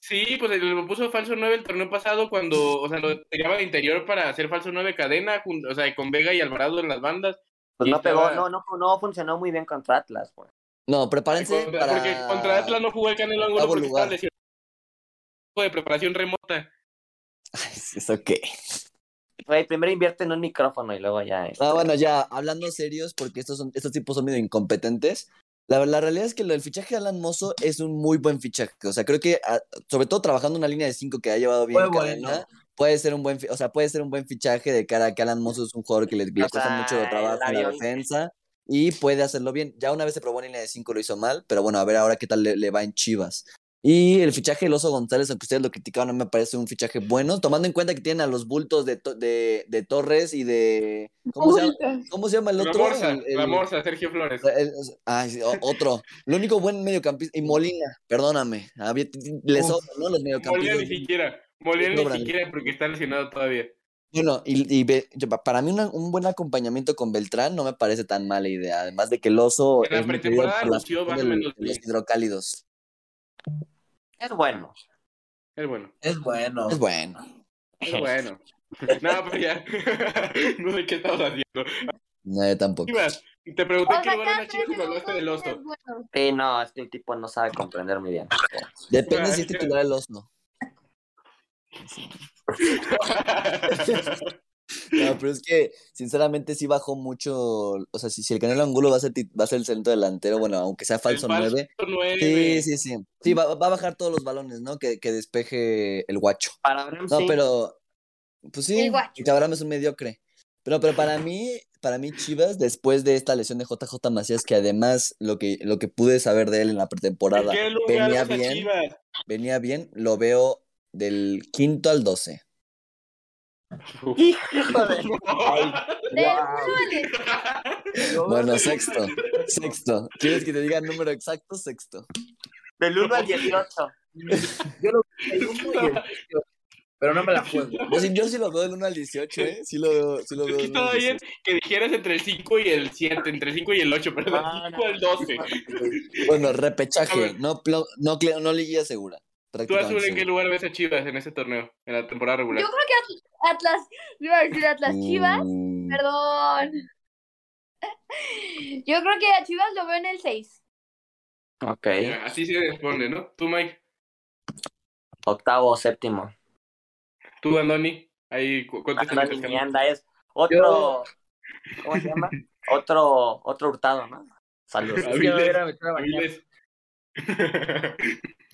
sí, pues él lo puso falso 9 el torneo pasado cuando, o sea, lo tiraba de interior para hacer falso 9 cadena, o sea, con Vega y Alvarado en las bandas. Pues no pegó, estaba- no, no, no funcionó muy bien contra Atlas, güey. No, prepárense Contra- para... Porque contra Atlas no jugó el Canelo Angulo porque estaba lugar. lesionado de preparación remota. Ay, ¿Eso qué? Güey, primero invierte en un micrófono y luego ya. este, Ah, bueno, ya, hablando serios, porque estos, son, estos tipos son medio incompetentes. La, la realidad es que lo del fichaje de Alan Mozo es un muy buen fichaje. O sea, creo que, ah, sobre todo trabajando una línea de cinco que ha llevado bien Fue Cadena, bueno. puede ser un buen, o sea, puede ser un buen fichaje de cara a que Alan Mozo es un jugador que le, le cuesta sea, mucho trabajo el en la defensa y puede hacerlo bien. Ya una vez se probó en línea de cinco, lo hizo mal, pero bueno, a ver ahora qué tal le, le va en Chivas. Y el fichaje del Oso González, aunque ustedes lo criticaban, no me parece un fichaje bueno, tomando en cuenta que tienen a los bultos de, To- de, de Torres y de... ¿Cómo se llama, ¿cómo se llama el La otro? Morsa, El- el- la Morsa, Sergio Flores. el- ay, sí, o- otro. Lo único buen mediocampista. Y Molina, perdóname. Había, le Uf. sobran, ¿no? Los Molina mediocampistas. ni siquiera. Molina ni siquiera porque está lesionado todavía. Bueno, y, y ve- yo- pa- para mí una- un buen acompañamiento con Beltrán no me parece tan mala idea. Además de que el oso En la pretemporada por la lució más o menos los hidrocálidos. Es bueno. Es bueno. Es bueno. Es bueno. Es bueno. no, pero ya. no sé qué estamos haciendo. No, yo tampoco. Te pregunté O qué lugar ven cada a Chivas y me hablaste del oso. bueno. Sí, no, es que el tipo no sabe comprender muy bien. Depende si es titular el oso. No, pero es que, sinceramente, sí bajó mucho. O sea, si, si el Canelo Angulo va a ser, va a ser el centro delantero, bueno, aunque sea falso falso 9. nueve. Sí, sí, sí. Sí, va, va a bajar todos los balones, ¿no? Que, que despeje el guacho. Para Abraham No, sí. pero. Pues sí, El guacho. que Abraham es un mediocre. Pero, pero para mí, para mí, Chivas, después de esta lesión de JJ Macías, que además lo que, lo que pude saber de él en la ¿En pretemporada venía bien, venía bien, lo veo del quinto al doce. Hijo de- al diez. Bueno, sexto, sexto. ¿Quieres que te diga el número exacto? Sexto. Del 1 al 18. Yo lo el uno y el 18, pero no me la juego. Yo sí, yo sí lo veo del 1 al 18, ¿eh? Sí lo veo, sí lo Es veo que del 1 al estaba bien 18. que dijeras entre el 5 y el 7, entre el 5 y el 8, pero del Ah, 5 al 12. Bueno, repechaje, no, no, cleo- no liguilla segura. ¿Tú, Azul, en qué lugar ves a Chivas en ese torneo, en la temporada regular? Yo creo que Atl- Atlas, iba a decir Atlas Chivas, Mm, perdón. Yo creo que a Chivas lo veo en el 6. Ok. Así se responde, ¿no? Tú, Mike. Octavo, séptimo. Tú, Andoni. Ahí, cu- Ah, cuéntese no, mientras ni camina. anda, es otro. ¿Cómo se llama? Otro, otro hurtado, ¿no? Saludos. Aviles.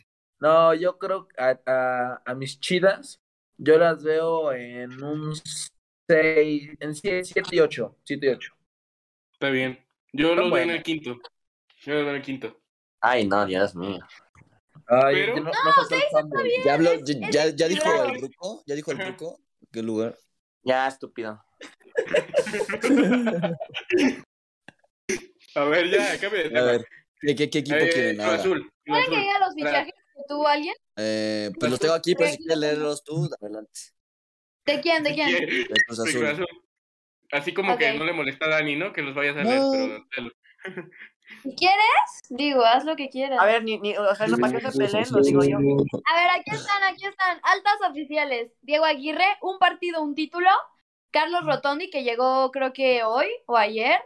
No, yo creo que a, a, a mis chidas, yo las veo en un 6, en 7 y 8. 7 y 8. Está bien. Yo los veo en el quinto. Yo los veo en el quinto. Ay, no, Dios mío. Ay, Pero- no, no, faltó el fumble. Ya, habló, es- ya, ya, ya dijo el truco, ya dijo el truco. ¿Qué lugar? Ya, estúpido. A ver, ya, cambia de A tema. ver, ¿qué, qué, qué equipo Eh, quieren ahora? Azul. ¿Pueden que diga los fichajes que tuvo alguien? Eh, pues los tengo aquí, pero si quieres leerlos tú, adelante. ¿De quién? ¿De quién? ¿Quién? De Cruz De Cruz Azul. Azul. Así como que no le molesta a Dani, ¿no? Que los vayas a leer, No. pero... Si quieres, digo, haz lo que quieras. A ver, ni, ni, o sea, no para qué se peleen, lo digo yo. A ver, aquí están, aquí están. Altas oficiales. Diego Aguirre, un partido, un título. Carlos Rotondi, que llegó creo que hoy o ayer.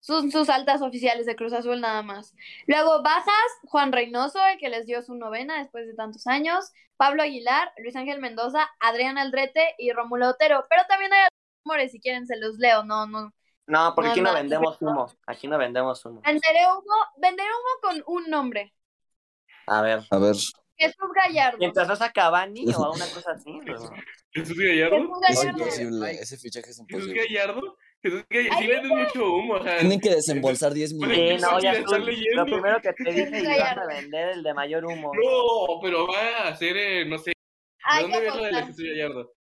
Sus, sus altas oficiales de Cruz Azul nada más. Luego bajas, Juan Reynoso, el que les dio su novena después de tantos años. Pablo Aguilar, Luis Ángel Mendoza, Adrián Aldrete y Rómulo Otero. Pero también hay rumores, si quieren se los leo. No, no. No, porque No, aquí no no, vendemos humo. Aquí no vendemos humo. Venderé humo, venderé humo con un nombre. A ver. A ver, Jesús Gallardo. Mientras no sea Cavani o a una cosa así. ¿no? ¿Jesús Gallardo? Es imposible, ese fichaje es ¿Jesús imposible. Gallardo? Jesús Gallardo. Sí Ahí vendes mucho humo, o sea... Tienen que desembolsar 10 Sí, millones. no, ya Sí, estoy. están leyendo. Lo primero que te dije vas a vender el de mayor humo. No, pero va a hacer, eh, no sé, ¿de dónde que ves lo de apostar. Jesús Gallardo?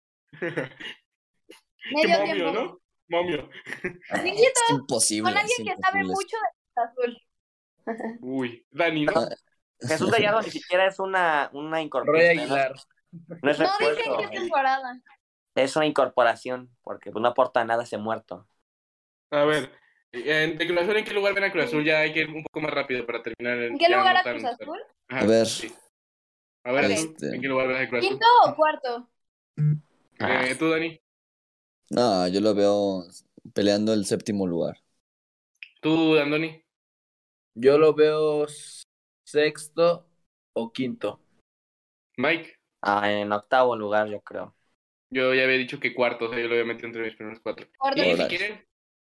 Medio momio, tiempo. ¿no? Momio. Necesito Es imposible. con alguien es que sabe mucho de Azul. Uy, Dani, ¿no? Jesús Gallardo ni siquiera es una, una incorporación. Aguilar. No es No dije refuerzo. que es temporada. Es una incorporación, porque pues, no aporta nada ese muerto. A ver, eh, ¿de Cruz Azul en qué lugar ven a Cruz Azul? Ya hay que ir un poco más rápido para terminar. ¿En qué lugar no a tan- Cruz Azul? Ajá, A ver. sí. A ver, Este- ¿en qué lugar ves a Cruz Azul? ¿Quinto o cuarto? Eh, ¿Tú, Dani? No, yo lo veo peleando el séptimo lugar. ¿Tú, Andoni? Yo lo veo sexto o quinto. Mike? Ah, en octavo lugar, yo creo. Yo ya había dicho que cuarto, o sea, yo lo había metido entre mis primeros cuatro. Cuarto. Y si quieren,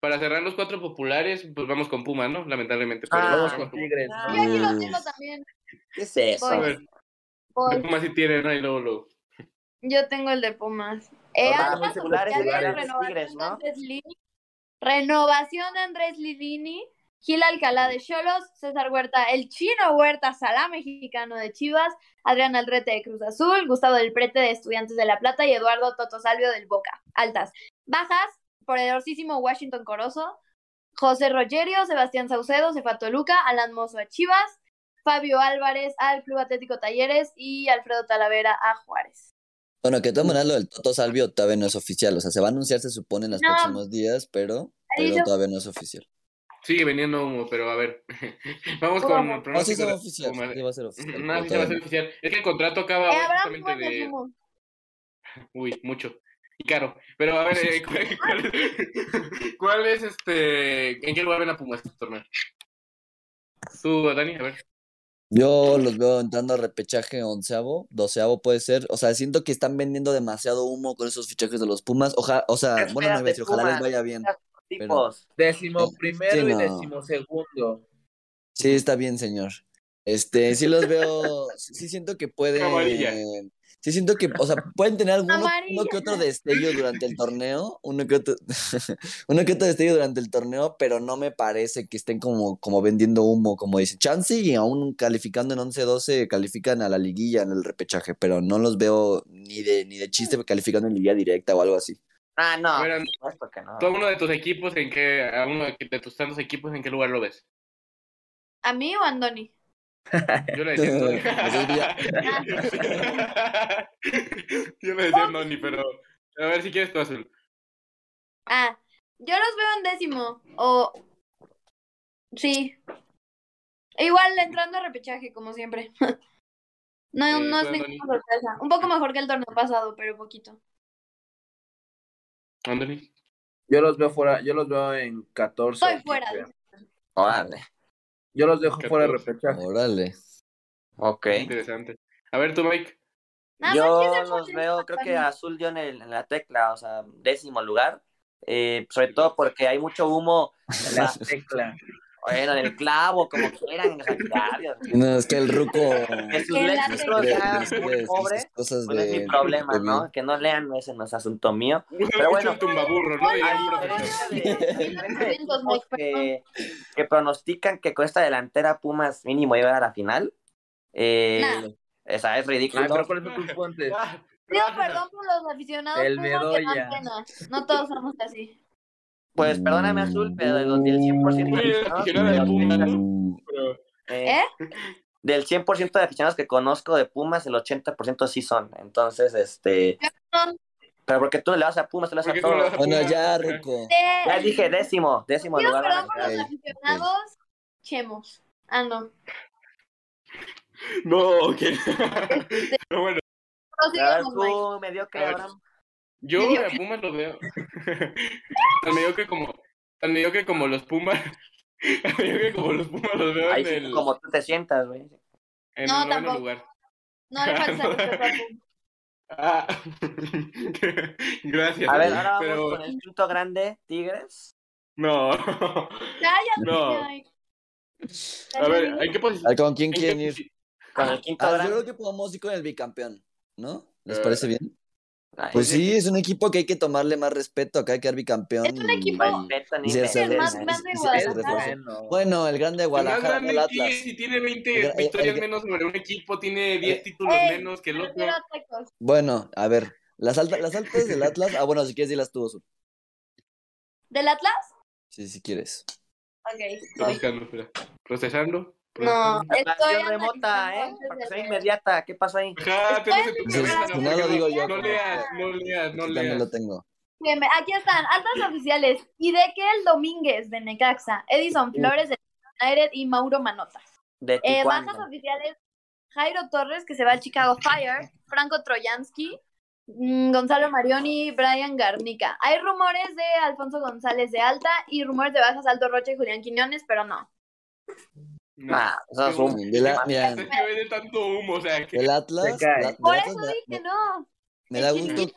para cerrar los cuatro populares, pues vamos con Puma, ¿no? Lamentablemente. Pero Ah, Vamos con Tigres. Ah. Yo aquí lo tengo también. ¿Qué es eso? A ver, Voy. de Puma sí tienen, ¿no? Y luego, luego. Yo tengo el de Pumas. Eh, seculares, oficiales, seculares. renovación Tigres, de ¿no? Andrés Lini. Renovación de Andrés Lilini. Gil Alcalá de Cholos, César Huerta, el chino Huerta, Salá mexicano de Chivas, Adrián Aldrete de Cruz Azul, Gustavo del Prete de Estudiantes de La Plata y Eduardo Toto Salvio del Boca. Altas. Bajas, poderosísimo Washington Corozo, José Rogerio, Sebastián Saucedo, se fue a Toluca, Alan Mozo a Chivas, Fabio Álvarez al Club Atlético Talleres y Alfredo Talavera a Juárez. Bueno, que de todas maneras lo del Toto Salvio todavía no es oficial. O sea, se va a anunciar, se supone, en los No. próximos días, pero, todavía no es oficial. Sigue vendiendo humo, pero a ver. Vamos con el No, sí pronóstico se va oficial. Sí va a ser oficial. No, sí se va a no. oficial. Es que el contrato acaba Eh, justamente de... Uy, mucho. Caro. Pero a ver, eh, ¿cuál, cuál- cuál es este... ¿En qué lugar ven a Pumas este torneo? Tú, Dani, a ver. Yo los veo entrando a repechaje onceavo, doceavo puede ser. O sea, siento que están vendiendo demasiado humo con esos fichajes de los Pumas. Oja, o sea, bueno, no decir, ojalá les vaya bien. Tipos. Décimo primero Sí, y décimo segundo. Sí, está bien, señor. Este, sí los veo, sí siento que pueden, Amarilla. Sí siento que, o sea, pueden tener alguno, uno que otro destello durante el torneo, uno que otro, uno que otro destello durante el torneo, pero no me parece que estén como, como vendiendo humo, como dicen. Chance y aún calificando en 11-12 califican a la liguilla en el repechaje, pero no los veo ni de, ni de chiste calificando en liguilla directa o algo así. Ah, no. Que no. Tú a uno de tus equipos, ¿en qué... A uno de tus tantos equipos, ¿en qué lugar lo ves? ¿A mí o a Andoni? Yo le decía Noni. Pues Yo le decía Noni, pero... A ver si quieres tu azul. Ah, yo los veo en décimo. O. Sí. E Igual entrando a repechaje, como siempre. No, Eh, no es tú, ninguna sorpresa. Un poco mejor que el torneo pasado, pero poquito. Anthony. Yo los veo fuera, yo los veo en 14. Estoy fuera. 15. Órale. Yo los dejo fuera de 14. repechaje. Órale. Ok. Interesante. A ver tú, Mike. Yo los veo, creo que. Azul dio en, el- en la tecla, o sea, décimo lugar. Eh, sobre todo porque hay mucho humo. sea, La tecla. Bueno, en el clavo, como quieran. No, es que el ruco En sus léxicos ya muy pobre, cosas pues es de- mi problema, de ¿no? Que no lean, ese no es asunto mío. Pero bueno. tumbaburro, ¿no? De, de que, que pronostican que con esta delantera Pumas mínimo llega a la final, eh, Nah. esa es. Ah, Pido perdón por los aficionados El Pumas que pena. No todos somos así. Pues perdóname, Azul, pero de los del 100% de aficionados, aficionado de Pumas, ¿no? Pero- eh, ¿Eh? del 100% de aficionados que conozco de Pumas, el 80% sí son. Entonces, este. Pero porque tú le vas a Pumas, tú le vas ¿Por a todos. vas a Bueno, ya, ruco. Ya dije décimo, décimo Pido lugar. perdón por los aficionados. Chemos. Ah, no. No, ok. Pero bueno, A ver, tú, mediocre. Abraham. Yo Medio- a Pumas lo veo. tan mediocre como, tan mediocre como los Pumas. Tan mediocre como los Pumas los veo Ahí en sí, el, como tú te sientas, güey. en No, el tampoco. lugar. No le falta respeto a Pumas. Ah, gracias. A ver, ahora vamos pero con el quinto grande, Tigres. no. Cállate, No. A ver, hay que ver, ¿con quién quieren ir? Con el quinto Ah, yo grande. creo que podemos ir con el bicampeón, ¿no? ¿Les Eh, parece bien? Ay, Pues sí, es un equipo que hay que tomarle más respeto. Acá hay que quedar bicampeón. Es un y- equipo- respeto, ni y me- se- el más grande de Guadalajara. Bueno. El grande de El más Guadalajara, grande el que si tiene 20 El gra- el- victorias el- menos sobre un equipo, tiene 10 títulos Ey, menos que el otro. Bueno, a ver, las, altas las altas del Atlas. Ah, bueno, si quieres, dilas tú, Azul. ¿Del Atlas? Sí, si quieres. Ok. Estoy voy. buscando, espera. Procesando. No, estoy remota, ¿eh? Para que de sea inmediata. ¿Qué pasó ahí? Ajá, Pues ¿no? lo digo yo, No leas, no leas, no Yo también lo leas. tengo. Bien, Aquí están, altas oficiales. Idekel Domínguez de Necaxa, Edison Flores de United y Mauro Manotas. De Eh, bajas oficiales, Jairo Torres, que se va al Chicago Fire, Franco Troyansky, mm, Gonzalo Marioni, Brian Garnica. Hay rumores de Alfonso González de Alta y rumores de bajas Aldo Rocha y Julián Quiñones, pero no. No. Ah, eso es Qué un- De la- mira, tanto humo, o sea, que el Atlas. Se cae. la- del Por Atlas eso me da- dije me- no. me el da gusto.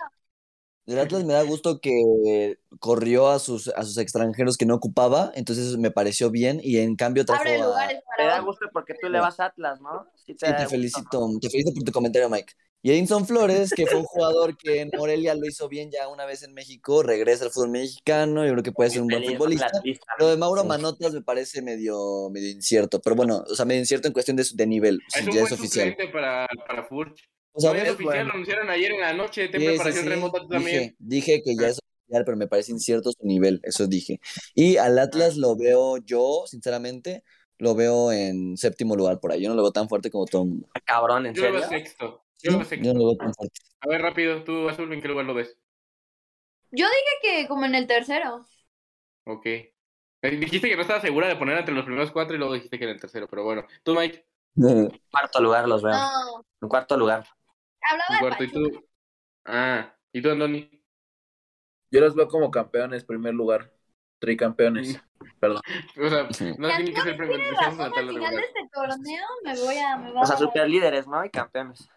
Del Atlas me da gusto que corrió a sus, a sus extranjeros que no ocupaba, entonces me pareció bien y en cambio trajo Abre a... Te da gusto porque tú le vas a Atlas, ¿no? Sí, Sí, da te gusto, felicito, te felicito por tu comentario, Mike. Y Edinson Flores, que fue un jugador que en Morelia lo hizo bien ya una vez en México, regresa al fútbol mexicano, yo creo que puede ser un buen futbolista. Lo de Mauro. Manotas me parece medio, medio incierto, pero bueno, o sea, medio incierto en cuestión de, de nivel, es si un ya buen es oficial. para, para Furch. O sea, No, ya es oficial, bueno. lo anunciaron ayer en la noche, Sí, sí, preparación sí, remota tú también. Dije, dije que ya es oficial, pero me parece incierto su nivel, eso dije. Y al Atlas lo veo yo, sinceramente, lo veo en séptimo lugar por ahí. Yo no lo veo tan fuerte como todo el mundo. Ah, Cabrón, ¿en Yo lo veo serio? sexto. Yo no lo veo tan fuerte. A ver, rápido, tú, Azul, ¿en qué lugar lo ves? Yo dije que como en el tercero. Ok. Eh, Dijiste que no estabas segura de poner entre los primeros cuatro y luego dijiste que en el tercero, pero bueno. Tú, Mike, En cuarto lugar los veo. No, En cuarto lugar. hablaba en de cuarto, y tú. Ah, ¿y tú, Andoni? Yo los veo como campeones, primer lugar. Tricampeones. Perdón. O sea, no tiene que ser la al final de este torneo me voy a... Me O sea, a- super líderes, ¿no? Y campeones.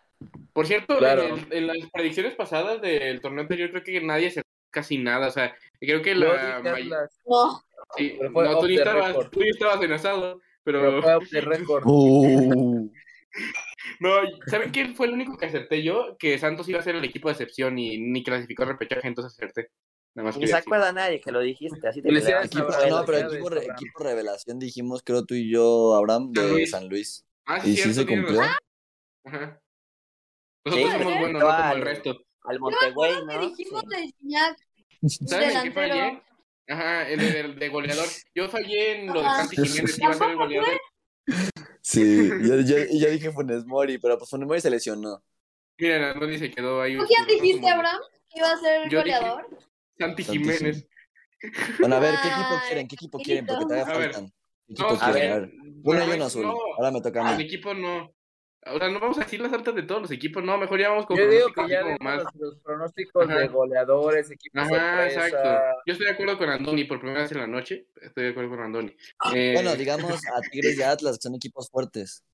Por cierto, Claro. en, el- en las predicciones pasadas del torneo anterior, creo que nadie se casi nada. O sea, creo que la. No, sí, pero fue no, tú estabas, tú ni estabas en asado, pero pero. fue. Uh, No, ¿saben quién fue el único que acerté yo? Que Santos iba a ser el equipo de excepción y ni clasificó al repechaje, entonces acerté. Nada más Ni se acuerda nadie que lo dijiste. Así te equipo, no, pero equipo, re- equipo revelación dijimos, creo tú y yo, Abraham, San de Luis. San Luis. Ah, Y sí, sí cierto, se tienes cumplió. Ajá. Nosotros Sí, somos buenos, no como Al- el resto. Al Montegüey, ¿Qué ¿no? dijimos Sí. de Gignac? ¿Saben en qué fallé? Ajá, el de, goleador. Yo fallé en lo de. Santi Jiménez, que iba a ser el goleador. Sí, yo, yo, y yo dije Funes Mori, pero pues Funes Mori se lesionó. Miren, Andoni se quedó ahí. ¿Tú quién como- dijiste, Abraham? ¿Que iba a ser el Yo goleador? Santi Santi Jiménez. Bueno, a ver, ¿qué equipo Ay, quieren? ¿Qué equipo quieren? Porque todavía faltan. ¿Qué No, equipo quieren? A ver. Uno Bueno, y uno no, azul. no, Ahora me toca a El mí. equipo no. O sea, no vamos a decir las altas de todos los equipos, no, mejor ya vamos con Yo digo que ya más. los, los pronósticos Ajá. de goleadores, equipos Ajá, sorpresa. exacto. Yo estoy de acuerdo con Andoni por primera vez en la noche. Estoy de acuerdo con Andoni. Eh, Bueno, digamos a Tigres y a Atlas, que son equipos fuertes.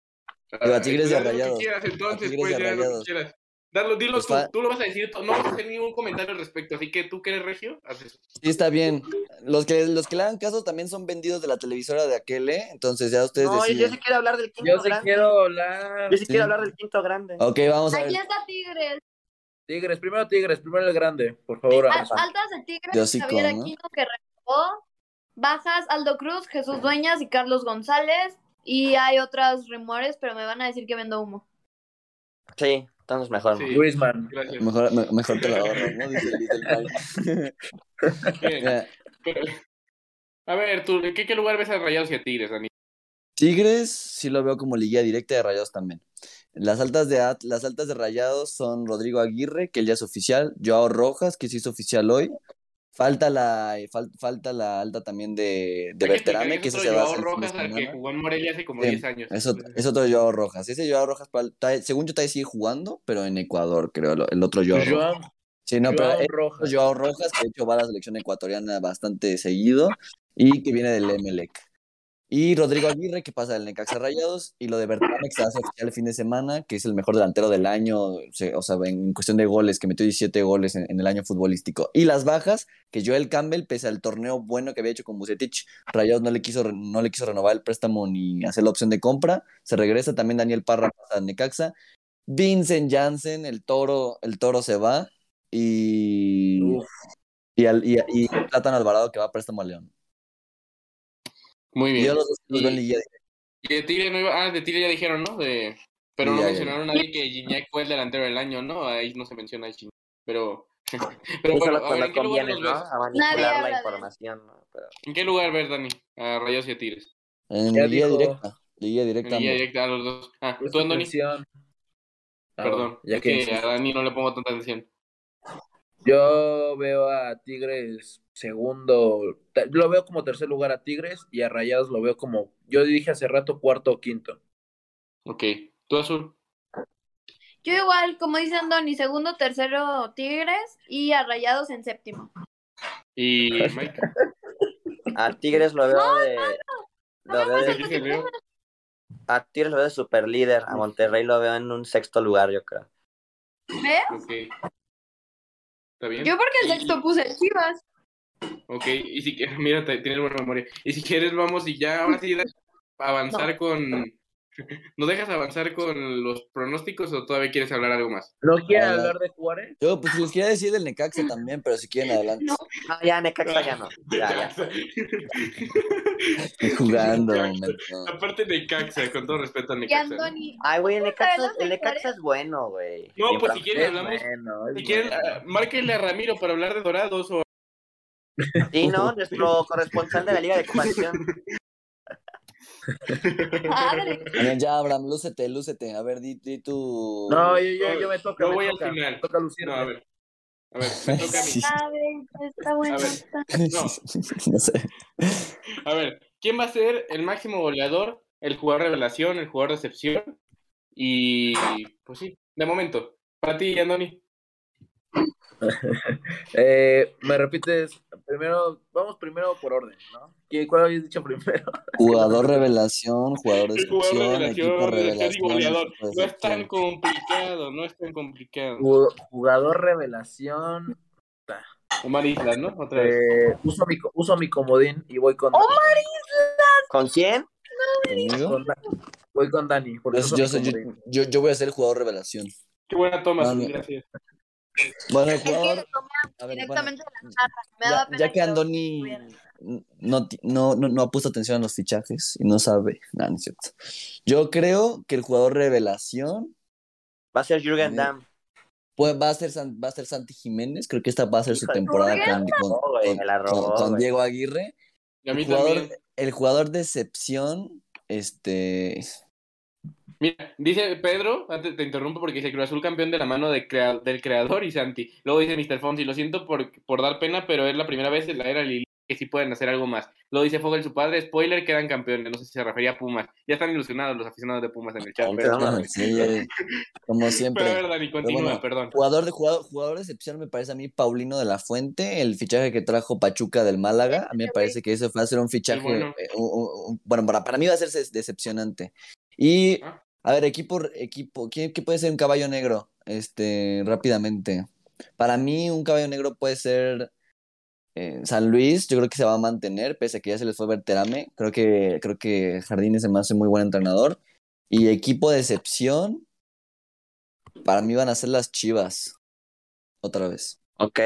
ah, digo, a Tigres y a haz lo que Rayados. quieras, entonces, A Tigres pues y a lo que quieras. Dalo, dilo Pues tú, tú lo vas a decir, no vas a hacer ningún comentario al respecto, así que tú que eres regio, haz eso. Sí, está bien. Los que, los que le hagan caso también son vendidos de la televisora de aquel, ¿eh? Entonces ya ustedes No, yo, yo deciden. sí quiero hablar del quinto Yo sí grande. quiero hablar. Yo sí, Sí. quiero hablar del quinto grande. Ok, vamos a ver. Aquí está Tigres. Tigres, primero Tigres, primero el grande, por favor. Al- altas de Tigres, Javier ¿no? Aquino que renovó. Bajas Aldo Cruz, Jesús Dueñas y Carlos González. Y hay otros rumores, pero me van a decir que vendo humo. Sí, entonces mejor. Sí. Luisman. Gracias. Mejor, me- mejor te lo ahorro, ¿no? Dice Little a ver, tú, ¿en qué, qué lugar ves a Rayados y a Tigres, Dani? Tigres sí lo veo como liguilla directa de Rayados también. Las altas de At- las altas de Rayados son Rodrigo Aguirre, que él ya es oficial, Joao Rojas, que se hizo oficial hoy. Falta la, fal- falta la alta también de, de que Berterame, que es ese otro se va a el Rojas al que jugó en Morelia hace como Sí, 10 años. Es otro, es otro Joao Rojas. Ese Joao Rojas, según yo, todavía sigue jugando, pero en Ecuador, creo, el otro Joao Rojas. Joao, Sí, no, pero Joao es Rojas. Joao Rojas, que de hecho va a la selección ecuatoriana bastante seguido y que viene del Emelec. Y Rodrigo Aguirre, que pasa del Necaxa Rayados, y lo de Bertrame, que se hace oficial el fin de semana, que es el mejor delantero del año, o sea, en cuestión de goles, que metió 17 goles en, en el año futbolístico. Y las bajas, que Joel Campbell, pese al torneo bueno que había hecho con Bucetich, Rayados no le quiso, no le quiso renovar el préstamo ni hacer la opción de compra. Se regresa también Daniel Parra al Necaxa. Vincent Janssen, el toro, el toro se va. Y, Uf. y, al- y, y Plátano Alvarado que va a préstamo a León. Muy bien. yo los dos los en Y- liguilla Y de Tigre no iba, ah, de Tigre ya dijeron, ¿no? De, pero no ya, ya, mencionaron a nadie que Gignac fue el delantero del año, ¿no? Ahí no se menciona a Gignac. Pero, pero bueno, a ver, ¿en qué lugar los ¿no? ves? A manipular la información, ¿no? Pero... ¿En qué lugar ves, Dani? A Rayos y a Tigres. En Ya dijo- directa. En directa. línea ambos. directa a los dos. Ah, tú, Andoni. suspensión. Ah, Perdón. ya es que que a Dani no le pongo tanta atención. Yo veo a Tigres segundo, lo veo como tercer lugar a Tigres y a Rayados lo veo como, yo dije hace rato cuarto o quinto. Ok. ¿Tú, Azul? Yo igual, como dice Andoni, segundo, tercero Tigres y a Rayados en séptimo. ¿Y Mike? A Tigres lo veo de... Lo veo ¿Qué de... veo? A Tigres lo veo de super líder. A Monterrey lo veo en un sexto lugar, yo creo. ¿Ves? Ok. ¿Está bien? Yo porque el Y- sexto puse Chivas. Ok, y si quieres, mira, tienes buena memoria. Y si quieres, vamos y ya, ahora sí, avanzar con... ¿Nos dejas avanzar con los pronósticos o todavía quieres hablar algo más? ¿No quieren Ah, hablar de Juárez? Yo pues les quería decir del Necaxa también, pero si quieren adelante. No. No, ya Necaxa ya no. Ya, ya. Estoy jugando. Aparte de Caxa, con todo respeto a Necaxa. Ay, güey, el Necaxa, ¿Sabes el Necaxa es bueno, güey. No, pues si quieren hablamos... bueno, Si quieren, bueno. ah, márquenle a Ramiro para hablar de Dorados o... Sí, ¿no? Nuestro corresponsal de la Liga de Expansión. Ya, Abraham, lúcete, lúcete. A ver, di, di tu. No, yo, yo, yo me toca. Yo voy al final. me toca lucirme. No, a ver. A ver, me toca a mí. Sí. Padre, está bueno. A ver. No. no sé. A ver, ¿quién va a ser el máximo goleador, el jugador revelación, el jugador de excepción? Y pues sí, de momento. Para ti, Andoni. Eh, me repites, primero, vamos primero por orden, ¿no? ¿Qué- ¿Cuál habías dicho primero? Jugador revelación, jugador de El jugador excepción, equipo revelación, revelación. goleador. equipo de No es tan complicado, no es tan complicado. Ju- Jugador revelación. Omar Islas, ¿no? Otra vez. Eh, uso, mi, uso mi comodín y voy con, ¿Con quién? ¿Conmigo? con Da- voy con Dani. Porque Yo, yo mi soy- yo, comodín. yo- yo voy a ser el jugador revelación. Qué buena toma, no. gracias. Bueno, el jugador. A ver, bueno, de la ya, que Andoni no, no, no, no ha puesto atención a los fichajes y no sabe. No, no es cierto. Yo creo que el jugador revelación Va a ser Jürgen Sí. Damm. Pues, va, a ser San- va a ser Santi Jiménez. Creo que esta va a ser su temporada con. Diego Aguirre. Y a mí El jugador, el jugador de excepción, este. Mira, dice Pedro, antes te interrumpo porque dice Cruz Azul campeón de la mano de crea- del creador y Santi. Luego dice Mr. Fonsi, lo siento por, por dar pena, pero es la primera vez en la era Lili que sí pueden hacer algo más. Luego dice Fogel, su padre, spoiler, quedan campeones. No sé si se refería a Pumas. Ya están ilusionados los aficionados de Pumas en el chat. Pero. Sí, como pero siempre. ver, Dani, continúa, bueno, perdón. Jugador de jugador, jugador de excepción me parece a mí Paulino de la Fuente, el fichaje que trajo Pachuca del Málaga. A mí me parece que eso fue a ser un fichaje, bueno. eh, un- un- un- bueno, para, para mí va a ser decepcionante. Y Ah. A ver, equipo, equipo, ¿qué, qué puede ser un caballo negro? Este, rápidamente. Para mí, un caballo negro puede ser eh, San Luis. Yo creo que se va a mantener, pese a que ya se les fue Berterame. Creo que, creo que Jardines se me hace muy buen entrenador. Y equipo de excepción, para mí van a ser las Chivas. Otra vez. Ok.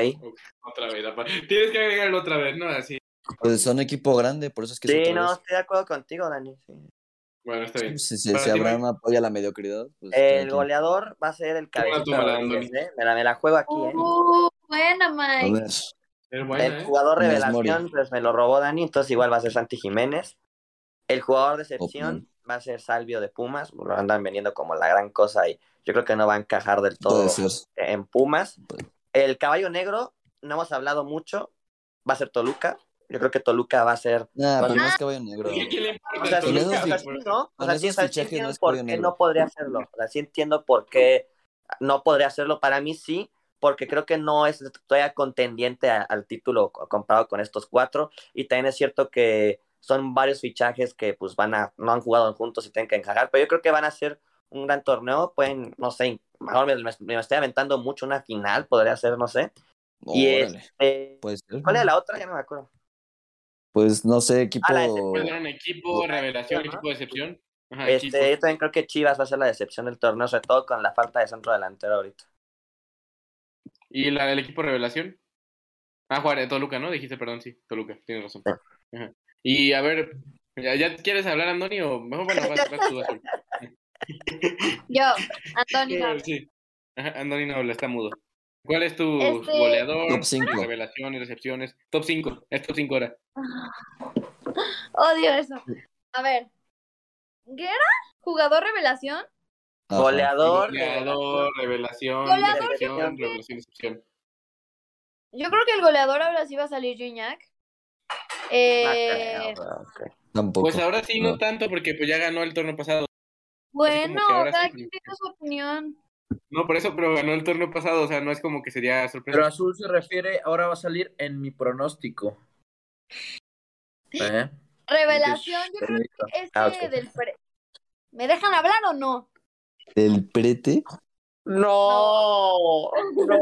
Otra vez. Tienes que agregarlo otra vez, ¿no? Así. Pues son equipo grande, por eso es que es Sí, otra no, vez. estoy de acuerdo contigo, Dani. sí. Bueno, está bien. Si, si, si Abraham apoya la mediocridad, pues El goleador va a ser el cabecita. ¿eh? Me la, me la juego aquí, ¿eh? Uh, buena, A Mike. Ver, Es buena, El ¿eh? jugador revelación, pues me lo robó Dani, entonces igual va a ser Santi Jiménez. El jugador de excepción Opinión. va a ser Salvio de Pumas, lo andan vendiendo como la gran cosa y yo creo que no va a encajar del todo en Pumas. El caballo negro, no hemos hablado mucho, va a ser Toluca. Yo creo que Toluca va a ser. Nah, pero no es caballo negro. ¿Qué, qué le importa O sea, sí, o sea, sí, ¿no? O sea, sí, sí no entiendo es por caballo qué negro. no podría hacerlo. O sea, sí entiendo por qué no podría hacerlo. Para mí sí, porque creo que no es todavía contendiente a- al título co- comparado con estos cuatro. Y también es cierto que son varios fichajes que pues van a, no han jugado juntos y tienen que encajar. Pero yo creo que van a ser un gran torneo. Pueden, no sé, mejor me, me- me estoy aventando mucho una final, podría ser, no sé. Y este. ¿cuál era la otra? Ya no me acuerdo. Pues no sé, equipo. Ah, la excepción. Puede ser un equipo, revelación, ¿no? equipo de excepción. Ajá, Este, equipo. yo también creo que Chivas va a ser la decepción del torneo, sobre todo con la falta de centro delantero ahorita. ¿Y la del equipo revelación? Ah, Juárez, Toluca, ¿no? Dijiste, perdón, sí, Toluca, tienes razón. Ajá. Y a ver, ¿ya, ya quieres hablar, Andoni? O mejor, bueno, vas, vas tú, Azul. Yo, Antonio. Sí. Ajá, Andoni no habla, está mudo. ¿Cuál es tu Este- goleador? Top cinco. y Revelaciones, recepciones. Top 5. Es top 5 ahora. Odio eso. A ver. ¿Guerra? ¿Jugador revelación? Ajá. Goleador. Goleador, revelación, Goleador, que- revelación, excepción. Yo creo que el goleador ahora sí va a salir Gignac. Eh. Tampoco. Pues ahora sí, no No. tanto, porque pues ya ganó el torneo pasado. bueno, cada sí, quien tiene su opinión. No, por eso, pero ganó el torneo pasado, o sea, no es como que sería sorpresa. Pero Azul se refiere, ahora va a salir en mi pronóstico. ¿Eh? Revelación, yo creo que este Ah, ok. del pre- ¿Me dejan hablar o no? ¿El prete? No, no.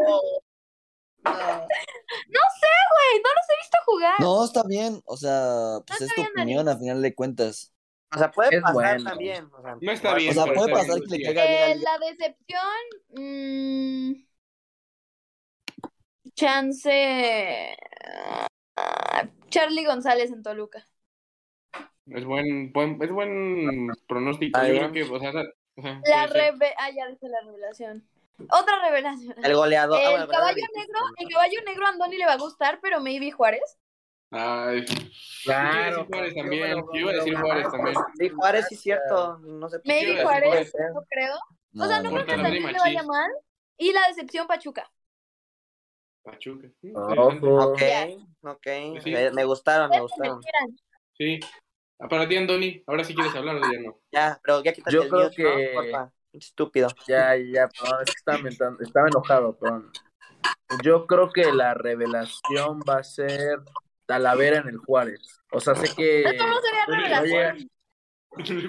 No sé, güey, no los he visto jugar. No, está bien. O sea, pues No es tu opinión a final de cuentas. O sea, puede Es pasar bueno. también. O sea, No está bien, O sea, puede pasar bien, que le caiga bien Eh, al la decepción. mm, chance. ah, Charlie González en Toluca. Es buen, buen- es buen pronóstico. Yo creo que, o sea, La reve ah, ya dice la revelación. Otra revelación. El goleador. ah, El bueno, el caballo negro, el caballo negro a Andoni le va a gustar, pero maybe Juárez. Ay, Claro, Juárez yo también. me lo- Yo iba a decir Juárez también. Sí, Juárez, sí, cierto. No sé. Maybe Juárez, Juárez. no creo. No, O sea, no no, creo que. Andoni le vaya mal. Y la decepción Pachuca. Pachuca. Sí, interesante. Ok, ok. Sí. Me, me gustaron, me gustaron. Sí. Ah, Para ti, Andoni, ahora sí quieres hablar o ya no. Ya, pero ya quítate Yo el creo que- Porfa. Estúpido. Ya, ya, perdón, es que estaba, mentando- estaba enojado, perdón. Yo creo que la revelación va a ser Talavera en el Juárez. O sea, sé que Esto no sería Oye, revelación.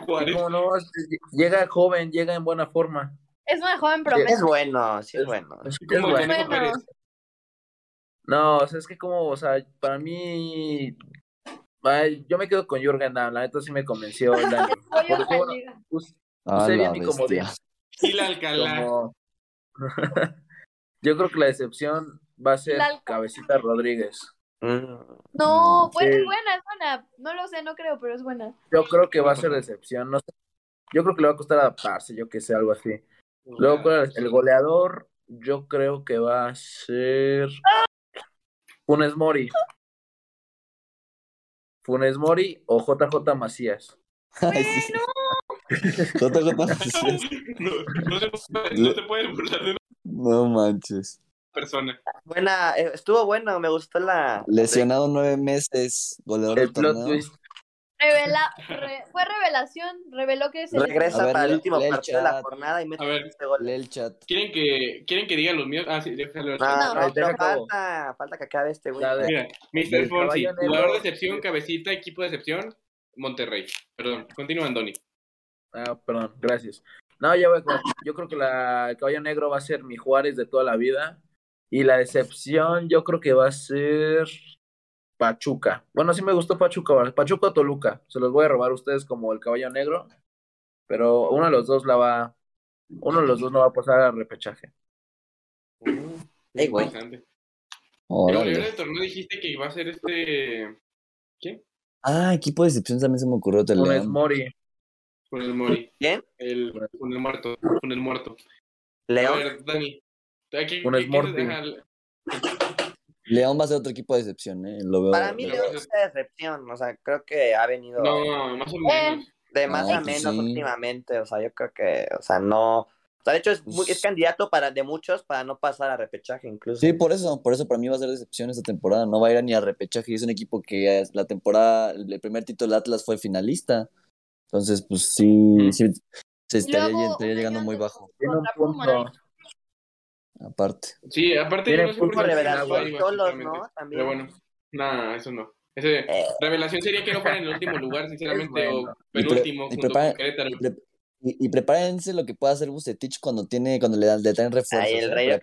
Juárez. no, no, es- llega joven, llega en buena forma. Es una joven Es promesa. bueno, sí es bueno. Es, Como es bueno. No, o sea, es que como, o sea, para mí, ay, yo me quedo con Jürgen Damm, la neta sí me convenció. Pollo Porque, bueno, usé la bien mi comodín. bestia. Gil Alcalá. Como- Yo creo que la decepción va a ser La. Cabecita Rodríguez. Mm. No, pues Sí. es buena, es buena. No lo sé, no creo, pero es buena. Yo creo que va a ser decepción, no sé. Yo creo que le va a costar adaptarse, yo que sé, algo así. Luego, el goleador, yo creo que va a ser Funes Mori. Funes Mori o JJ Macías. Ay, sí. JJ Macías. No, no, se puede, no burlar de una No manches. persona. Buena, eh, estuvo bueno, me gustó la. Lesionado nueve meses, goleador El del plot twist. Revela, re- fue revelación, reveló que se Regresa ver, para el último partido de la jornada y mete A ver. este gol. Lee el chat. ¿Quieren que, ¿Quieren que diga los míos? Ah, sí, déjalo. No, No. no, acabo. falta, falta que acabe este güey. Mira, Mr. Fonsi, jugador de excepción, cabecita, equipo de excepción, Monterrey. Perdón, continúa Andoni. Ah, perdón, gracias. No, ya voy con- Yo creo que la, el caballo negro va a ser mi Juárez de toda la vida. Y la decepción, yo creo que va a ser Pachuca. Bueno, sí me gustó Pachuca. Pachuca o Toluca. Se los voy a robar a ustedes como el caballo negro. Pero uno de los dos la va. Uno de los dos no va a pasar al repechaje. Ey, güey. Interesante. El Órale. goleador del torneo dijiste que iba a ser este. ¿Quién? Ah, equipo de excepción también se me ocurrió el Funes. Mori. Con el Mori. ¿Quién? El, con el muerto. Con el muerto. A León. ver, Dani. ¿a qué- Funes qué Morty. dejar? León va a ser otro equipo de excepción, ¿eh? Lo veo. Para mí lo- León es una decepción, o sea, creo que ha venido No, más o Eh, menos. de más No, a pues menos sí. últimamente, o sea, yo creo que, o sea, no, o sea, de hecho es, muy- es Pues- candidato para de muchos para no pasar a repechaje incluso. Sí, por eso, por eso para mí va a ser decepción esta temporada. No va a ir ni a repechaje. Es un equipo que la temporada, el primer título de Atlas fue finalista. Entonces, pues sí, sí se estaría, Luego, estaría un llegando muy bajo, Tiene un punto. Aparte. Sí, aparte Tiene no al revelación. ¿no? También. Pero bueno, nada, eso no. Ese, Eh. revelación sería que no fuera en el último lugar, sinceramente, o bueno. Pre- penúltimo, y junto con Querétaro. Y, y- y prepárense lo que pueda hacer Bucetich cuando tiene, cuando le, traen refuerzos. Ay, el ¿eh? rey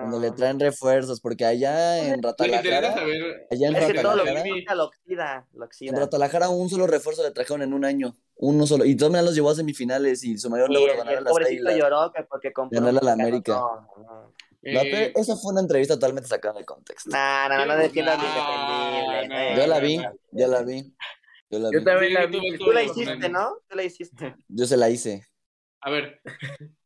Cuando le traen refuerzos, porque allá en Ratalajara, saber. allá en Es que todo lo que Ratalajara, busca lo oxida, lo en. Ratalajara un solo refuerzo le trajeron en un año, uno solo, y todos los llevó a semifinales y su mayor Y logro ganar a el las pobrecito lloró que porque compró Ganarle a la América. No, no. La eh, esa fue una entrevista totalmente sacada de contexto. No, no, no, no defiendas No. Yo la no, vi, no. yo la vi, yo la Yo también la vi. tú- Tú la hiciste, ¿no? Tú la hiciste. Yo se la hice. A ver,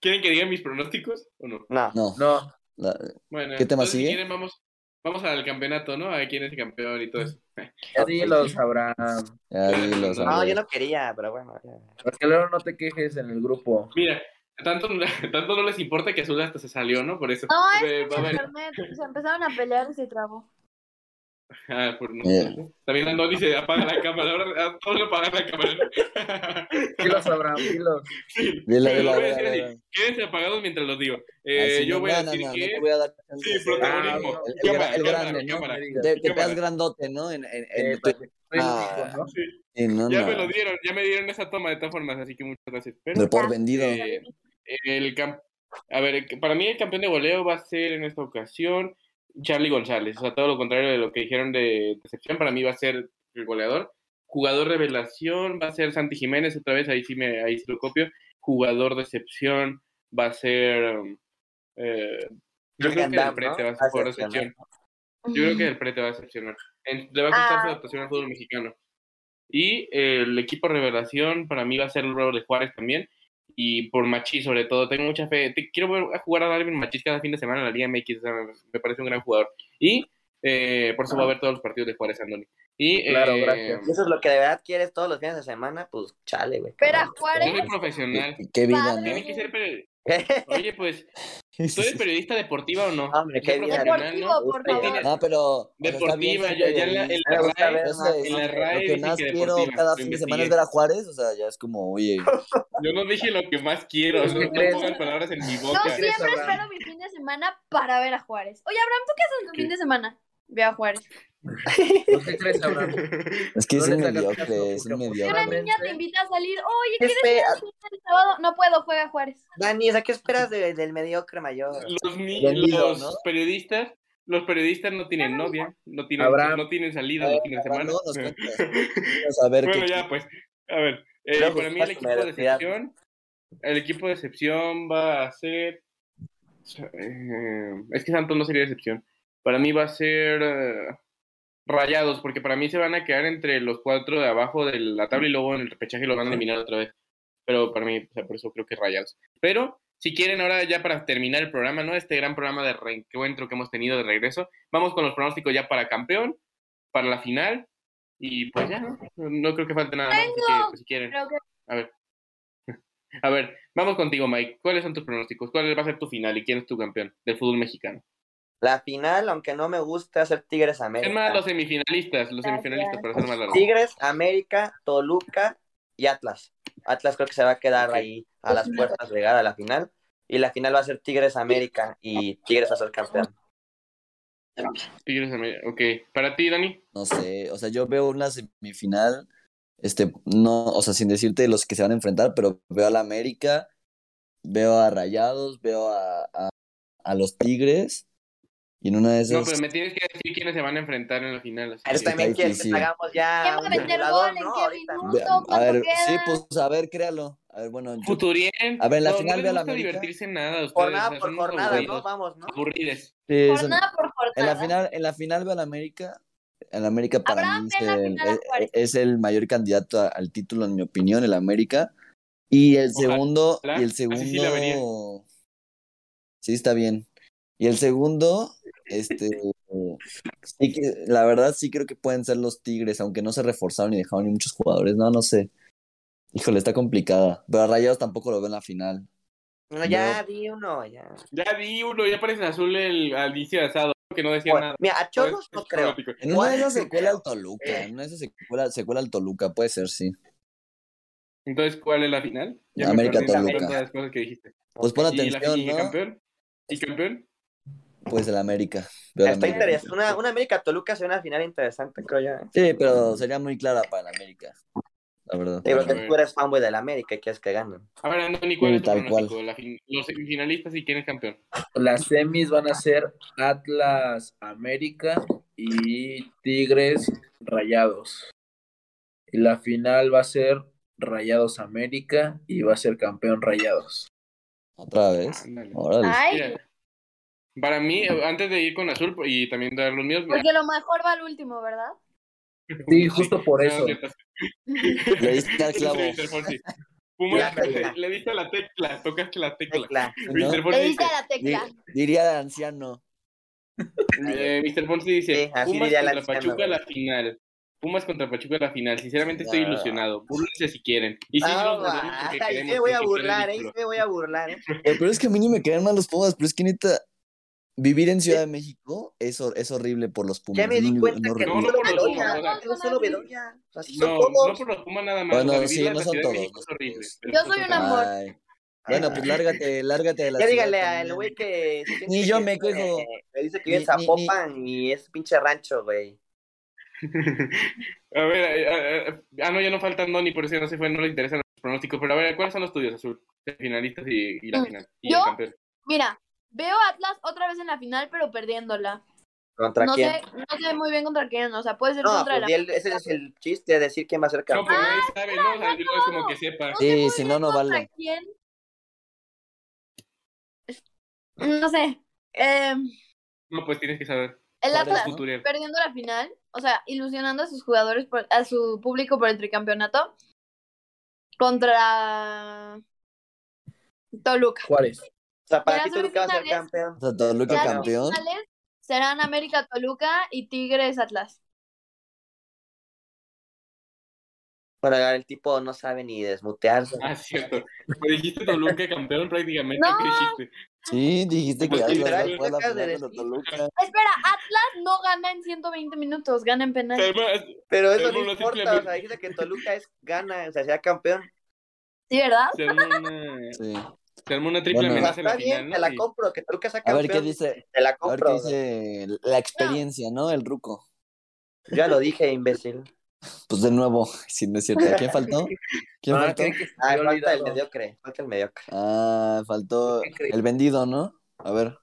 ¿quieren que diga mis pronósticos o no? No. No, No, la- Bueno, ¿Qué tema sigue? Si quieren, vamos, vamos al campeonato, ¿no? A ver quién es el campeón y todo eso. ya dilos, Abraham. ya dilo, No, yo no quería, pero bueno. ya. Para que luego no te quejes en el grupo. Mira, tanto, tanto no les importa que Azul hasta se salió, ¿no? Por eso. No, es Eh, que va a ver. internet, se empezaron a pelear y se trabó. Ah, por no. Eh. También Andoni dice apaga la cámara. Ahora a todos le apagan la cámara. Dilos, Abraham, dilos. Sí, Dila, pero dila, lo voy a dila, decir así. dila. Quédense apagados mientras los digo. Eh, Así, yo no, voy a no, decir no, no que. te voy a dar Sí, protagonismo. Ah, el, el Cámara, el cámara, grande, ¿no? cámara. digas. Te, pegas grandote, ¿no? En, en, en Eh, tu- soy Ah. ¿no? Sí, sí, no, ya no. me lo dieron, ya me dieron esa toma de todas formas, así que muchas gracias. Pero, De por vendido. eh, el cam- a ver, para mí el campeón de goleo va a ser en esta ocasión Charlie González. O sea, todo lo contrario de lo que dijeron de decepción, para mí va a ser el goleador. Jugador revelación va a ser Santi Jiménez, otra vez, ahí sí, me, ahí sí lo copio. Jugador decepción va a ser... um, eh, yo creo que el Prete ¿no? va a ser jugador Decepcionar. decepción. Yo creo que el Prete va a decepcionar. Le va a costar su Ah. adaptación al fútbol mexicano. Y eh, el equipo revelación para mí va a ser el Bravo de Juárez también. Y por Machís, sobre todo, tengo mucha fe. Te- quiero ver a jugar a Darwin Machís cada fin de semana en la Liga MX. o sea, me, parece un gran jugador. Y eh, por eso voy a ver todos los partidos de Juárez, Andoni. Y, Claro, eh, gracias. Eso es lo que de verdad quieres todos los fines de semana, pues chale, güey. Pero a. Juárez, Yo soy profesional. Qué, qué vida, ¿no? Tiene que ser. peri- Oye, pues, ¿tú eres periodista deportiva o no? Hombre, qué bien. profesional, ¿no? deportivo, por favor. No, pero. Deportiva, ser ya, ya en la, en la RAE, en la lo RAE que dice más que quiero cada lo fin de semana es ver a Juárez, o sea, ya es como, oye, Yo no dije lo que más quiero, ¿Qué no, no crees? pongas palabras en mi Yo boca. crees, siempre espero mi fin de semana para ver a Juárez. Oye, Abraham, ¿tú qué haces en tu ¿Qué? fin de semana? Ve a Juárez. ¿Por qué crees, Abraham? es que es un mediocre, es un porque Si una mediocre. niña te invita a salir, oye, ¿Qué ¿quieres ir el sábado? No puedo, juega a Juárez. Dani, sea, ¿qué esperas de- del mediocre mayor? Los, ni- Vendido, los ¿no? periodistas, los periodistas no tienen novia, no tienen, Abraham. no tienen salida semana. No, nos cuentas. Vamos a ver bueno, qué ya pues, a ver, eh, para mí el equipo de excepción, el equipo de excepción va a ser, eh, es que Santos no sería de excepción, para mí va a ser eh, Rayados, porque para mí se van a quedar entre los cuatro de abajo de la tabla y luego en el repechaje lo van a eliminar otra vez. Pero para mí, o sea, por eso creo que Rayados. Pero si quieren ahora ya para terminar el programa, ¿no? Este gran programa de reencuentro que hemos tenido de regreso, vamos con los pronósticos ya para campeón, para la final y pues ya, ¿no? No creo que falte nada más, así que pues, si quieren. A ver. A ver, vamos contigo, Mike. ¿Cuáles son tus pronósticos? ¿Cuál va a ser tu final y quién es tu campeón del fútbol mexicano? La final, aunque no me guste hacer Tigres Es más, América. los semifinalistas, los Gracias. semifinalistas, para ser más largo. Tigres, América, Toluca y Atlas. Atlas creo que se va a quedar ahí a las puertas de llegar a la final. Y la final va a ser Tigres América y Tigres va a ser campeón. Tigres América. Ok. ¿Para ti, Dani? No sé, o sea, yo veo una semifinal Este, no, o sea, sin decirte los que se van a enfrentar, pero veo a la América, veo a Rayados, veo a, a, a los Tigres. Y en una de esas. No, pero me tienes que decir quiénes se van a enfrentar en la final. así. Pero también está quieres que hagamos ya ¿Quién va a meter gol? ¿En ¿no? qué minuto? A ¿Cuánto ver, queda? sí, pues a ver, créalo. A ver, bueno, yo- Futurien. A ver, en la no, final no veo a la América. divertirse en nada. Ustedes, Jornada o sea, por jornada, ¿no? Vamos, ¿no? Aburrides. sí, son- por jornada. En la final, en la final veo al América. El América para Abraham mí es en la el, a es- el mayor candidato a- al título, en mi opinión, el América. Y el Ojalá. segundo, y el sí la segundo, sí está bien. Y el segundo, este, sí que, la verdad sí creo que pueden ser los Tigres, aunque no se reforzaron y dejaron ni muchos jugadores. No, no sé. Híjole, está complicada. Pero a Rayados tampoco lo veo en la final. No, ya di uno, ya. Ya di uno, ya parece azul el al inicio de asado, que no decía Bueno, nada. mira, a Cholos no Es creo. caótico. En una de esas se cuela al creo. Toluca. Eh. En una de esas se cuela, se cuela al Toluca, puede ser, sí. Entonces, ¿cuál es la final? Ya América Toluca. todas las cosas que dijiste. Pues pon ¿Y, la, atención, y ¿no? campeón? ¿Y campeón? Pues el América. Veo Está América. interesante. Una, una América Toluca sería una final interesante, creo yo. ¿eh? Sí, pero sería muy clara para el América. La verdad. Sí, porque tú eres fanboy del América y quieres que ganen. A ver, Andoni, ¿cuál Sí, es tu tal cual. La fin- los semifinalistas y quién es campeón. Las semis van a ser Atlas América y Tigres Rayados. Y la final va a ser Rayados América y va a ser campeón Rayados. Otra vez. Órale. Ay, para mí, antes de ir con azul y también dar los míos, porque lo mejor va al último, ¿verdad? Sí, justo por no, eso. Le diste al clavo. Ya, le, le diste a la tecla, tocaste la tecla. Tecla. ¿no? Le diste a la tecla. Di- Diría de anciano. eh, Mr. Fonsi dice, Sí, Pumas la contra anciana, Pachuca la final. Pumas contra Pachuca la final. Sinceramente estoy No. ilusionado. Búrlense si quieren. Y sí, Ah, ay, queremos me voy a burlar, ¿eh? ridículo. Me voy a burlar, ¿eh? Pero es que a mí ni me caen mal los Pumas, pero es que neta, vivir en Ciudad de México es, es horrible por los Pumas. Ya me di cuenta un que No, no no solo por los Bedoya, Pumas, no solo Bedoya. Así son No, todos. no por los Pumas nada más. Bueno, sí, no son todos, no es horrible. Yo soy un amor. Ay. Bueno, pues lárgate, lárgate de la Ya ciudad dígale al güey que... Ni yo me quejo. Me dice que vive en Ni- ni- Zapopan y es pinche rancho, güey. A ver, eh, eh, eh, ah, no, ya no faltan por eso no se fue, no le interesan los pronósticos. Pero a ver, ¿cuáles son los tuyos, Azul? Finalistas y, y la Mm, final. Y yo- el campeón. Mira, veo a Atlas otra vez en la final, pero perdiéndola. ¿Contra No quién? sé, no sé muy bien contra quién, o sea, puede ser No, contra pues el y él- ese es el chiste, decir quién va a ser No, campeón. pero nadie sabe, ¿no? O sea, no es como que sepa. No Sí, sé si no, no contra vale. quién. No sé. Eh, No, pues tienes que saber. el Atlas perdiendo la final, o sea, ilusionando a sus jugadores, por- a su público por el tricampeonato contra Toluca. Juárez. O sea, para ti Toluca va a ser campeón. O sea, Toluca Las campeón. semifinales serán América Toluca y Tigres Atlas. Bueno, el tipo no sabe ni desmutearse. Ah, cierto. Me dijiste Toluca campeón prácticamente. No. ¿Qué dijiste? Sí, dijiste que Pues, Atlas a jugar la de final decir. Toluca. Espera, Atlas no gana en 120 minutos, gana en penal. Además, Pero eso no importa, o sea, dice que Toluca es gana, o sea, sea campeón. Sí, ¿verdad? Sí. Se armó una triple Bueno. Amenaza en la está bien, final, te la compro, que Toluca sea A ver qué dice, Te la a ver compro. qué dice la experiencia, ¿no? El ruco. Ya lo dije, imbécil. Pues de nuevo, si no es cierto. ¿Quién faltó? ¿Quién Ah, faltó? Ah, falta el mediocre, falta el mediocre. Ah, faltó el vendido, ¿no? A ver.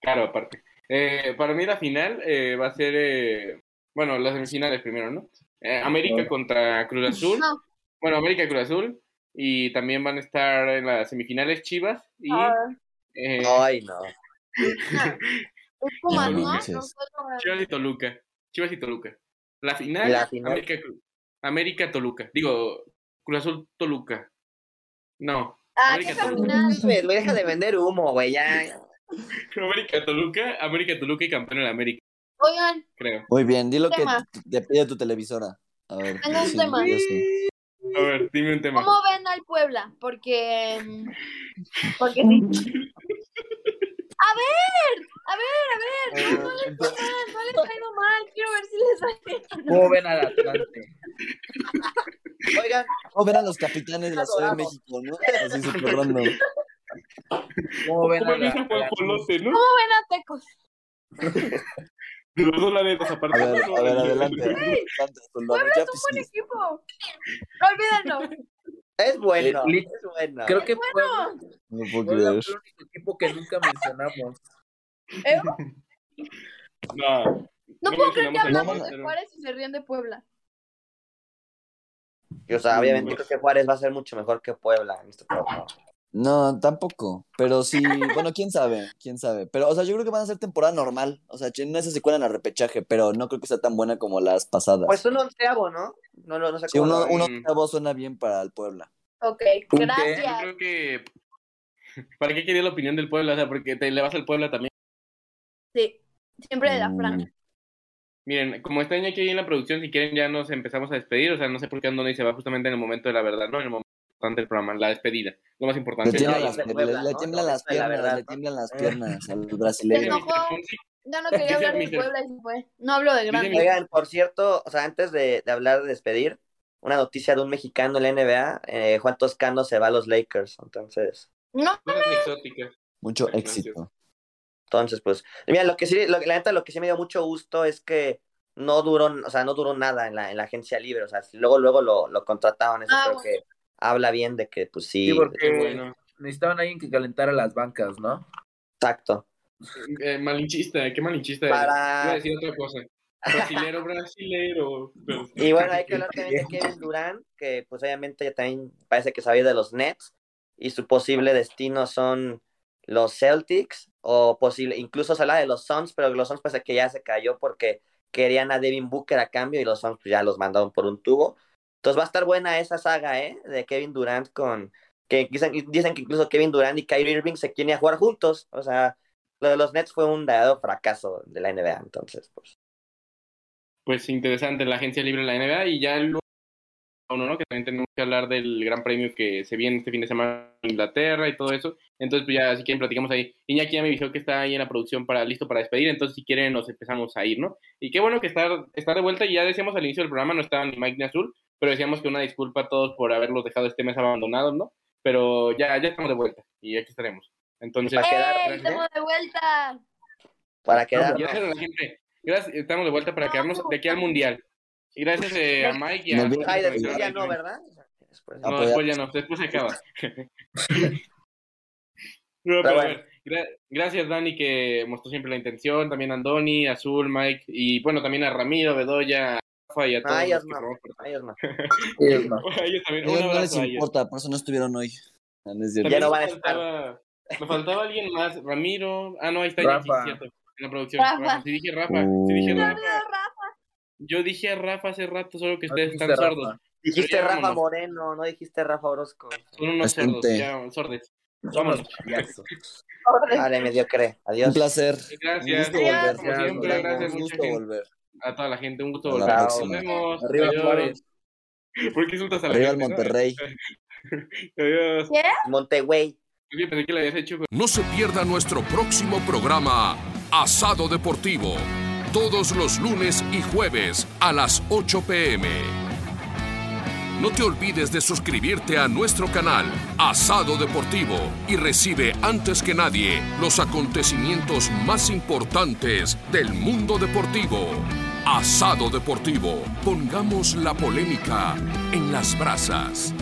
Claro, aparte. Eh, para mí la final eh, va a ser, eh, bueno, las semifinales primero, ¿no? Eh, América contra Cruz Azul. No. Bueno, América Cruz Azul. Y también van a estar en las semifinales Chivas y Ah, eh, Ay, no. Chivas y Toluca. Chivas y Toluca. La final, La final. América, América Toluca. Digo, Cruz Azul Toluca. No. Ah, América Toluca. deja de vender humo, güey, ya. América Toluca, América Toluca y campeón en América, Oigan, creo. Muy bien, di lo que te pide tu televisora. A ver. Tengo un sí, tema. sé. A ver, dime un tema. ¿cómo ven al Puebla? Porque. mm, Porque sí. A ver, a ver, a ver. No, no les fue mal, no les ha ido mal. Quiero ver si les va bien. ¿Cómo ven al Atlante? Oigan, ¿Cómo ver a los capitanes de la Ciudad de. México, no? Así súper random. ¿Cómo ven ¿Cómo a la, a la-? ¿Cómo ven a Tecos? Los dólares A desaparecidos. ver, a ver, adelante. adelante, Soldado, ya, pues, ¡Buen equipo! No olvídenlo. Es bueno, Eh, es bueno. Creo que Puebla, No puedo Puebla creer. fue el único equipo que nunca mencionamos. ¿Eh? No, No No puedo creer que hablamos de Juárez y se ríen de Puebla. O sea, obviamente creo que Juárez va a ser mucho mejor que Puebla en este torneo. No, tampoco. Pero sí, bueno, quién sabe, quién sabe. Pero, o sea, yo creo que van a ser temporada normal. O sea, en esa se cuelan a repechaje, pero no creo que sea tan buena como las pasadas. Pues un onceavo, ¿no? No, no, no sé sí, cómo. uno, Mm. octavo suena bien para el Puebla. Ok, ¿Un qué? yo gracias. creo que. ¿Para qué quería la opinión del Puebla? O sea, porque te le vas al Puebla también. Sí, siempre de la Mm. Miren, como está aquí en la producción, si quieren ya nos empezamos a despedir. O sea, no sé por qué Andoni se va justamente en el momento de la verdad, ¿no? En el momento importante del programa, la despedida. Lo más Le importante. tiemblan ya, las, ya, le- le tiemblan No, las piernas, verdad, le ¿no? tiemblan las piernas al brasileño. Ya no quería hablar de. Puebla y fue. No hablo de grande. Oigan, por cierto, o sea, antes de, de hablar de despedir, una noticia de un mexicano en la NBA, eh, Juan Toscano se va a los Lakers, entonces, No. Mucho Gracias. éxito. entonces, pues, mira, lo que sí, lo- la neta, lo que sí me dio mucho gusto es que no duró, o sea, no duró nada en la, en la agencia libre, o sea, luego, luego lo, lo contrataron, eso Ah, creo bueno. que habla bien de que, pues sí, Sí, porque Qué bueno. necesitaban a alguien que calentara las bancas, ¿no? exacto. Eh, malinchista, qué malinchista. Para- a decir otra cosa. Brasilero, brasilero. Y bueno, hay que hablar también de Kevin Durant, que pues obviamente ya también parece que sabía de los Nets y su posible destino son los Celtics o posible, incluso se habla de los Suns, pero los Suns parece que ya se cayó porque querían a Devin Booker a cambio y los Suns pues, ya los mandaron por un tubo. Entonces va a estar buena esa saga, ¿eh? De Kevin Durant con... que dicen, dicen que incluso Kevin Durant y Kyrie Irving se quieren a jugar juntos. O sea, lo de los Nets fue un verdadero fracaso de la NBA, entonces pues... Pues interesante, la agencia libre de la NBA y ya el uno, ¿no? Que también tenemos que hablar del gran premio que se viene este fin de semana en Inglaterra y todo eso. Entonces, pues ya, si quieren, platicamos ahí. Iñaki ya me dijo que está ahí en la producción para listo para despedir, entonces si quieren nos empezamos a ir, ¿no? Y qué bueno que está, está de vuelta, y ya decíamos al inicio del programa, no estaba ni Mike ni Azul, pero decíamos que una disculpa a todos por haberlos dejado este mes abandonados, ¿no? Pero ya, ya estamos de vuelta y aquí estaremos. Entonces, Para quedar. Estamos de vuelta. Para quedar... gracias a la gente. Gracias, estamos de vuelta para quedarnos de aquí al Mundial. Y gracias eh, a Mike y a... Ay, después ya no, ¿verdad? Después- No, Apoyar. después ya no, después se acaba. No, pero Pero a bueno. ver, gra- gracias Dani que mostró siempre la intención, también a Andoni, Azul, Mike y bueno, también a Ramiro, Bedoya, y a todos Ay, los que no. formamos parte. Ay, Dios no. Ellos no. A ellos también, A un ellos no les a ellos. importa, por eso no estuvieron hoy. Ah, no. Ya no van a estar. Me faltaba alguien más, Ramiro, ah no, ahí está Rafa. Cierto, en la producción. Rafa. Rafa. Sí dije Rafa, sí dije Uh. Rafa. Yo dije a Rafa hace rato, solo que ustedes están Rafa. sordos. Dijiste ya Rafa vámonos. Moreno, no dijiste Rafa Orozco. Son unos gente. ya, sordes. Somos. Vale, mediocre. Un Adiós. placer. Gracias. Un gusto volver. Como siempre, gracias Un gusto volver. A toda la gente, un gusto volver. Nos vemos. Arriba Adiós. Juárez. ¿Por qué insultas a la Arriba el gente? no? Monterrey. Adiós. Montegüey. Pensé que habías hecho. No se pierda nuestro próximo programa, Asado Deportivo, todos los lunes y jueves a las 8 pm. No te olvides de suscribirte a nuestro canal, Asado Deportivo, y recibe antes que nadie los acontecimientos más importantes del mundo deportivo. Asado Deportivo, pongamos la polémica en las brasas.